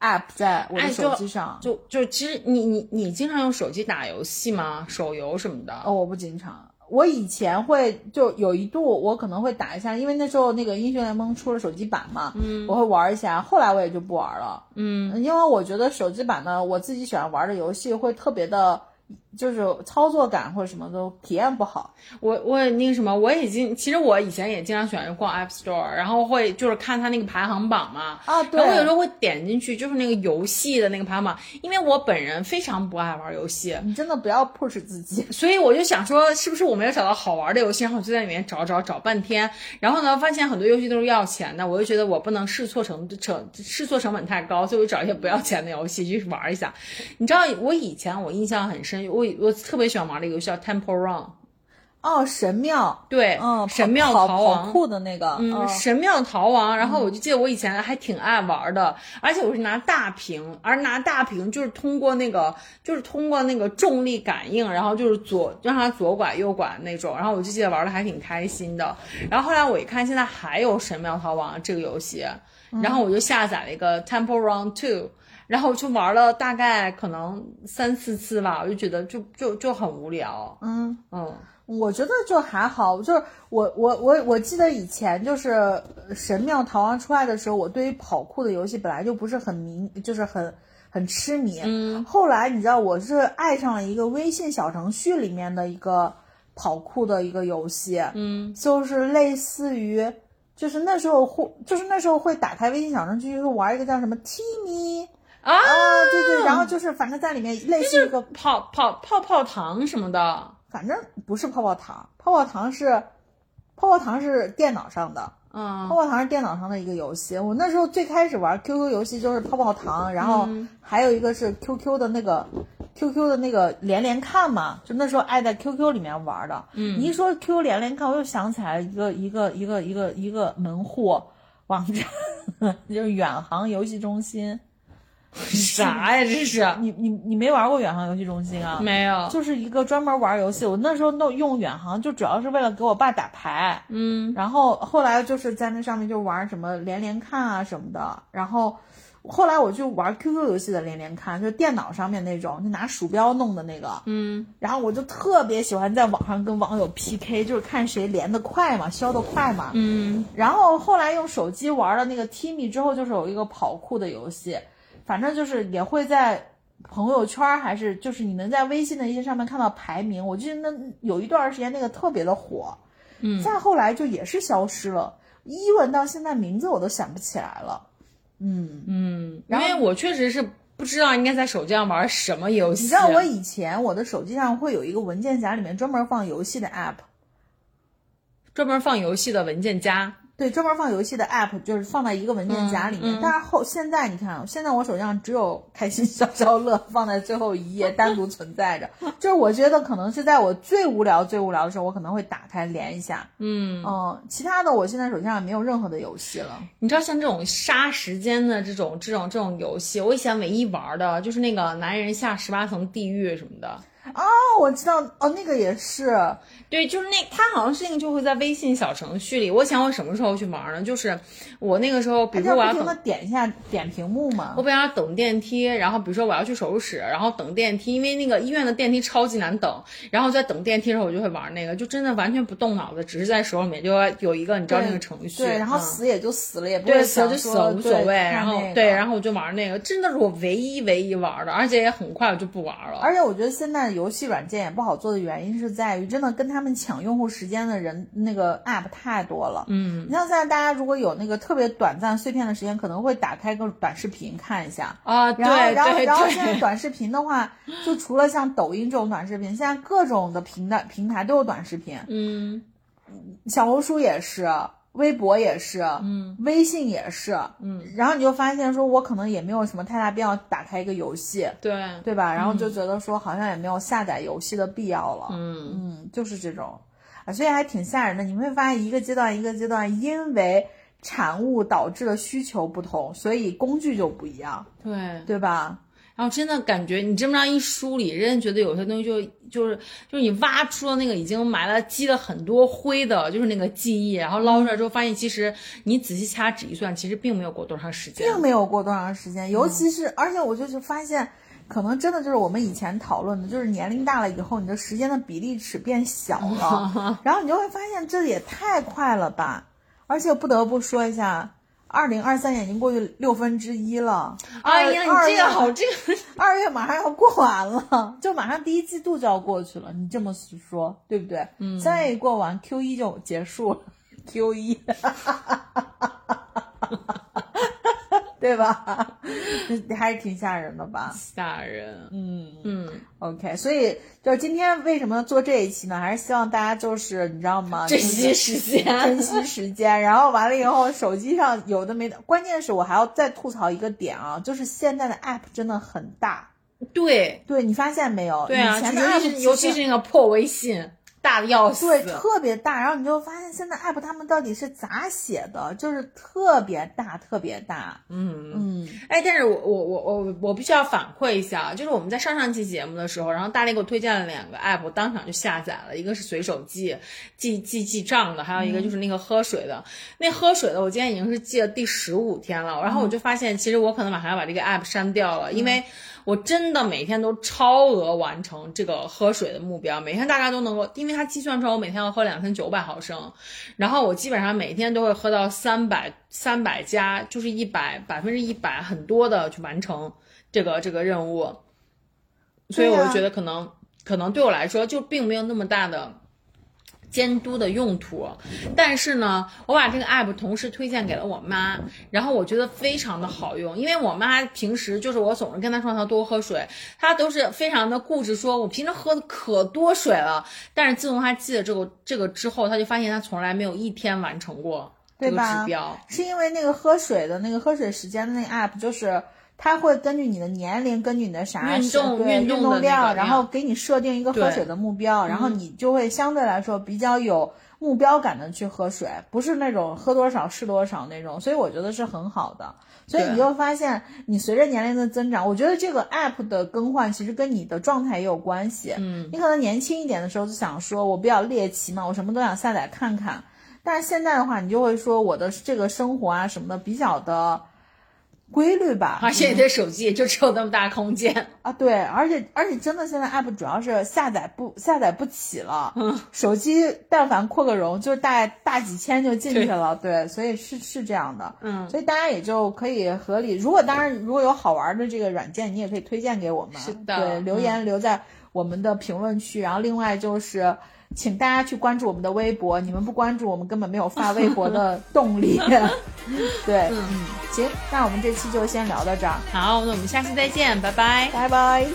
App 在我的哎手机上。就就其实你你你经常用手机打游戏吗？手游什么的？哦，我不经常。我以前会就有一度我可能会打一下，因为那时候那个英雄联盟出了手机版嘛，嗯，我会玩一下。后来我也就不玩了，嗯，因为我觉得手机版呢，我自己喜欢玩的游戏会特别的，就是操作感或者什么都体验不好。我我那个什么，我已经其实我以前也经常喜欢逛 App Store，然后会就是看它那个排行榜嘛。啊，对，然后我有时候会点进去，就是那个游戏的那个排行榜，因为我本人非常不爱玩游戏，你真的不要 push 自己。所以我就想说，是不是我没有找到好玩的游戏？然后我就在里面找找找半天，然后呢，发现很多游戏都是要钱的，我就觉得我不能试错成成试错成本太高，所以我就找一些不要钱的游戏去玩一下。你知道，我以前我印象很深，我我我特别喜欢玩的游戏叫 Temple Run，哦，神庙，对，嗯，神庙逃亡。酷的那个，嗯，神庙逃亡，然后我就记得我以前还挺爱玩的，而且我是拿大屏，而拿大屏就是通过那个，就是通过那个重力感应，然后就是左让它左拐右拐那种，然后我就记得玩的还挺开心的。然后后来我一看，现在还有神庙逃亡这个游戏，然后我就下载了一个 Temple Run Two。然后就玩了大概可能三四次吧，我就觉得就就就很无聊。嗯。嗯，我觉得就还好，就是我我我我记得以前就是呃神庙逃亡出来的时候，我对于跑酷的游戏本来就不是很迷，就是很很痴迷。嗯，后来你知道我是爱上了一个微信小程序里面的一个跑酷的一个游戏，嗯，就是类似于。就是那时候会，就是那时候会打开微信小程序，就玩一个叫什么 Timmy 啊啊，对对，然后就是反正在里面类似一个泡泡泡泡糖什么的。反正不是泡泡糖，泡泡糖是泡泡糖是电脑上的，嗯泡泡糖是电脑上的一个游戏。我那时候最开始玩 QQ 游戏就是泡泡糖，然后还有一个是 QQ 的那个 QQ 的那个连连看嘛，就那时候爱在 QQ 里面玩的。嗯，你一说 QQ 连连看，我又想起来一个一个一个一个一个门户网站，就是远航游戏中心。啥呀？这是 你你你没玩过远航游戏中心啊？没有。就是一个专门玩游戏。我那时候弄用远航，就主要是为了给我爸打牌。嗯，然后后来就是在那上面就玩什么连连看啊什么的。然后后来我就玩 QQ 游戏的连连看，就是电脑上面那种，就拿鼠标弄的那个。嗯，然后我就特别喜欢在网上跟网友 PK，就是看谁连的快嘛，消的快嘛。嗯，然后后来用手机玩了那个 Timmy 之后，就是有一个跑酷的游戏，反正就是也会在朋友圈还是就是你能在微信的一些上面看到排名。我记得那有一段时间那个特别的火，嗯，再后来就也是消失了，一问到现在名字我都想不起来了。嗯，嗯，因为我确实是不知道应该在手机上玩什么游戏。你知道我以前我的手机上会有一个文件夹，里面专门放游戏的 app。专门放游戏的文件夹。对，专门放游戏的 app 就是放在一个文件夹里面。但是后现在你看，现在我手上只有开心消消乐放在最后一页单独存在着。就是我觉得可能是在我最无聊、最无聊的时候，我可能会打开连一下。嗯嗯，其他的我现在手机上没有任何的游戏了。你知道像这种杀时间的这种这种这种游戏，我以前唯一玩的就是那个男人下十八层地狱什么的。哦，我知道，哦，那个也是，对，就是那，他好像是那个就会在微信小程序里。我想我什么时候去玩呢？就是我那个时候，比如说我要等点一下点屏幕嘛。我本来要等电梯，然后比如说我要去手术室，然后等电梯，因为那个医院的电梯超级难等。然后在等电梯的时候，我就会玩那个，就真的完全不动脑子，只是在手里面就有一个你知道那个程序。对，然后死也就死了，也不会死就死了无所谓。然后对，然后我就玩那个，真的是我唯一唯一玩的，而且也很快我就不玩了。而且我觉得现在游戏软件也。不好做的原因是在于，真的跟他们抢用户时间的人那个 app 太多了。嗯，你像现在大家如果有那个特别短暂碎片的时间，可能会打开个短视频看一下啊。然后，然后，然后现在短视频的话，就除了像抖音这种短视频，现在各种的平台平台都有短视频。嗯，小红书也是。微博也是，嗯，微信也是，嗯，然后你就发现说，我可能也没有什么太大必要打开一个游戏，对，对吧？然后就觉得说，好像也没有下载游戏的必要了，嗯。嗯，就是这种，啊，所以还挺吓人的。你会发现，一个阶段一个阶段，因为产物导致的需求不同，所以工具就不一样，对，对吧？然后真的感觉你这么样一梳理，真的觉得有些东西就就是就是你挖出了那个已经埋了积了很多灰的，就是那个记忆，然后捞出来之后，发现其实你仔细掐指一算，其实并没有过多长时间，并没有过多长时间。尤其是，而且我就是发现，可能真的就是我们以前讨论的，就是年龄大了以后，你的时间的比例尺变小了，然后你就会发现这也太快了吧！而且不得不说一下。二零二三年已经过去六分之一了，哎呀，你这个好，这个 二月马上要过完了，就马上第一季度就要过去了。你这么说，对不对？嗯，三月一过完，Q 一就结束了，Q 一。对吧？还是挺吓人的吧？吓人。嗯嗯。OK，所以就是今天为什么做这一期呢？还是希望大家就是你知道吗？珍惜时间，珍惜时间。然后完了以后，手机上有的没的。关键是我还要再吐槽一个点啊，就是现在的 App 真的很大。对，对你发现没有？对啊，尤其是尤其是那个破微信。大的要死，对，特别大。然后你就发现现在 app 他们到底是咋写的，就是特别大，特别大。嗯嗯。哎，但是我我我我我必须要反馈一下，就是我们在上上期节目的时候，然后大力给我推荐了两个 app，我当场就下载了，一个是随手记记记记账的，还有一个就是那个喝水的。那喝水的我今天已经是记了第十五天了，然后我就发现其实我可能马上要把这个 app 删掉了，因为。我真的每天都超额完成这个喝水的目标，每天大概都能够，因为它计算出来我每天要喝两千九百毫升，然后我基本上每天都会喝到三百三百加，就是一百百分之一百很多的去完成这个这个任务，所以我就觉得可能可能对我来说就并没有那么大的。监督的用途，但是呢，我把这个 app 同时推荐给了我妈，然后我觉得非常的好用，因为我妈平时就是我总是跟她说她多喝水，她都是非常的固执，说我平时喝的可多水了，但是自从她记了这个这个之后，她就发现她从来没有一天完成过这个指标，是因为那个喝水的那个喝水时间的那个 app 就是。它会根据你的年龄，根据你的啥运动运动量，然后给你设定一个喝水的目标，然后你就会相对来说比较有目标感的去喝水，不是那种喝多少是多少那种，所以我觉得是很好的。所以你就发现，你随着年龄的增长，我觉得这个 app 的更换其实跟你的状态也有关系。嗯，你可能年轻一点的时候就想说，我比较猎奇嘛，我什么都想下载看看，但是现在的话，你就会说我的这个生活啊什么的比较的。规律吧，而且你的手机也就只有那么大空间啊。对，而且而且真的现在 app 主要是下载不下载不起了，手机但凡扩个容，就是大大几千就进去了。对，所以是是这样的。嗯，所以大家也就可以合理。如果当然如果有好玩的这个软件，你也可以推荐给我们。是的，对，留言留在我们的评论区。然后另外就是。请大家去关注我们的微博，你们不关注我们根本没有发微博的动力。对，嗯，行，那我们这期就先聊到这儿。好，那我们下期再见，拜拜，拜拜。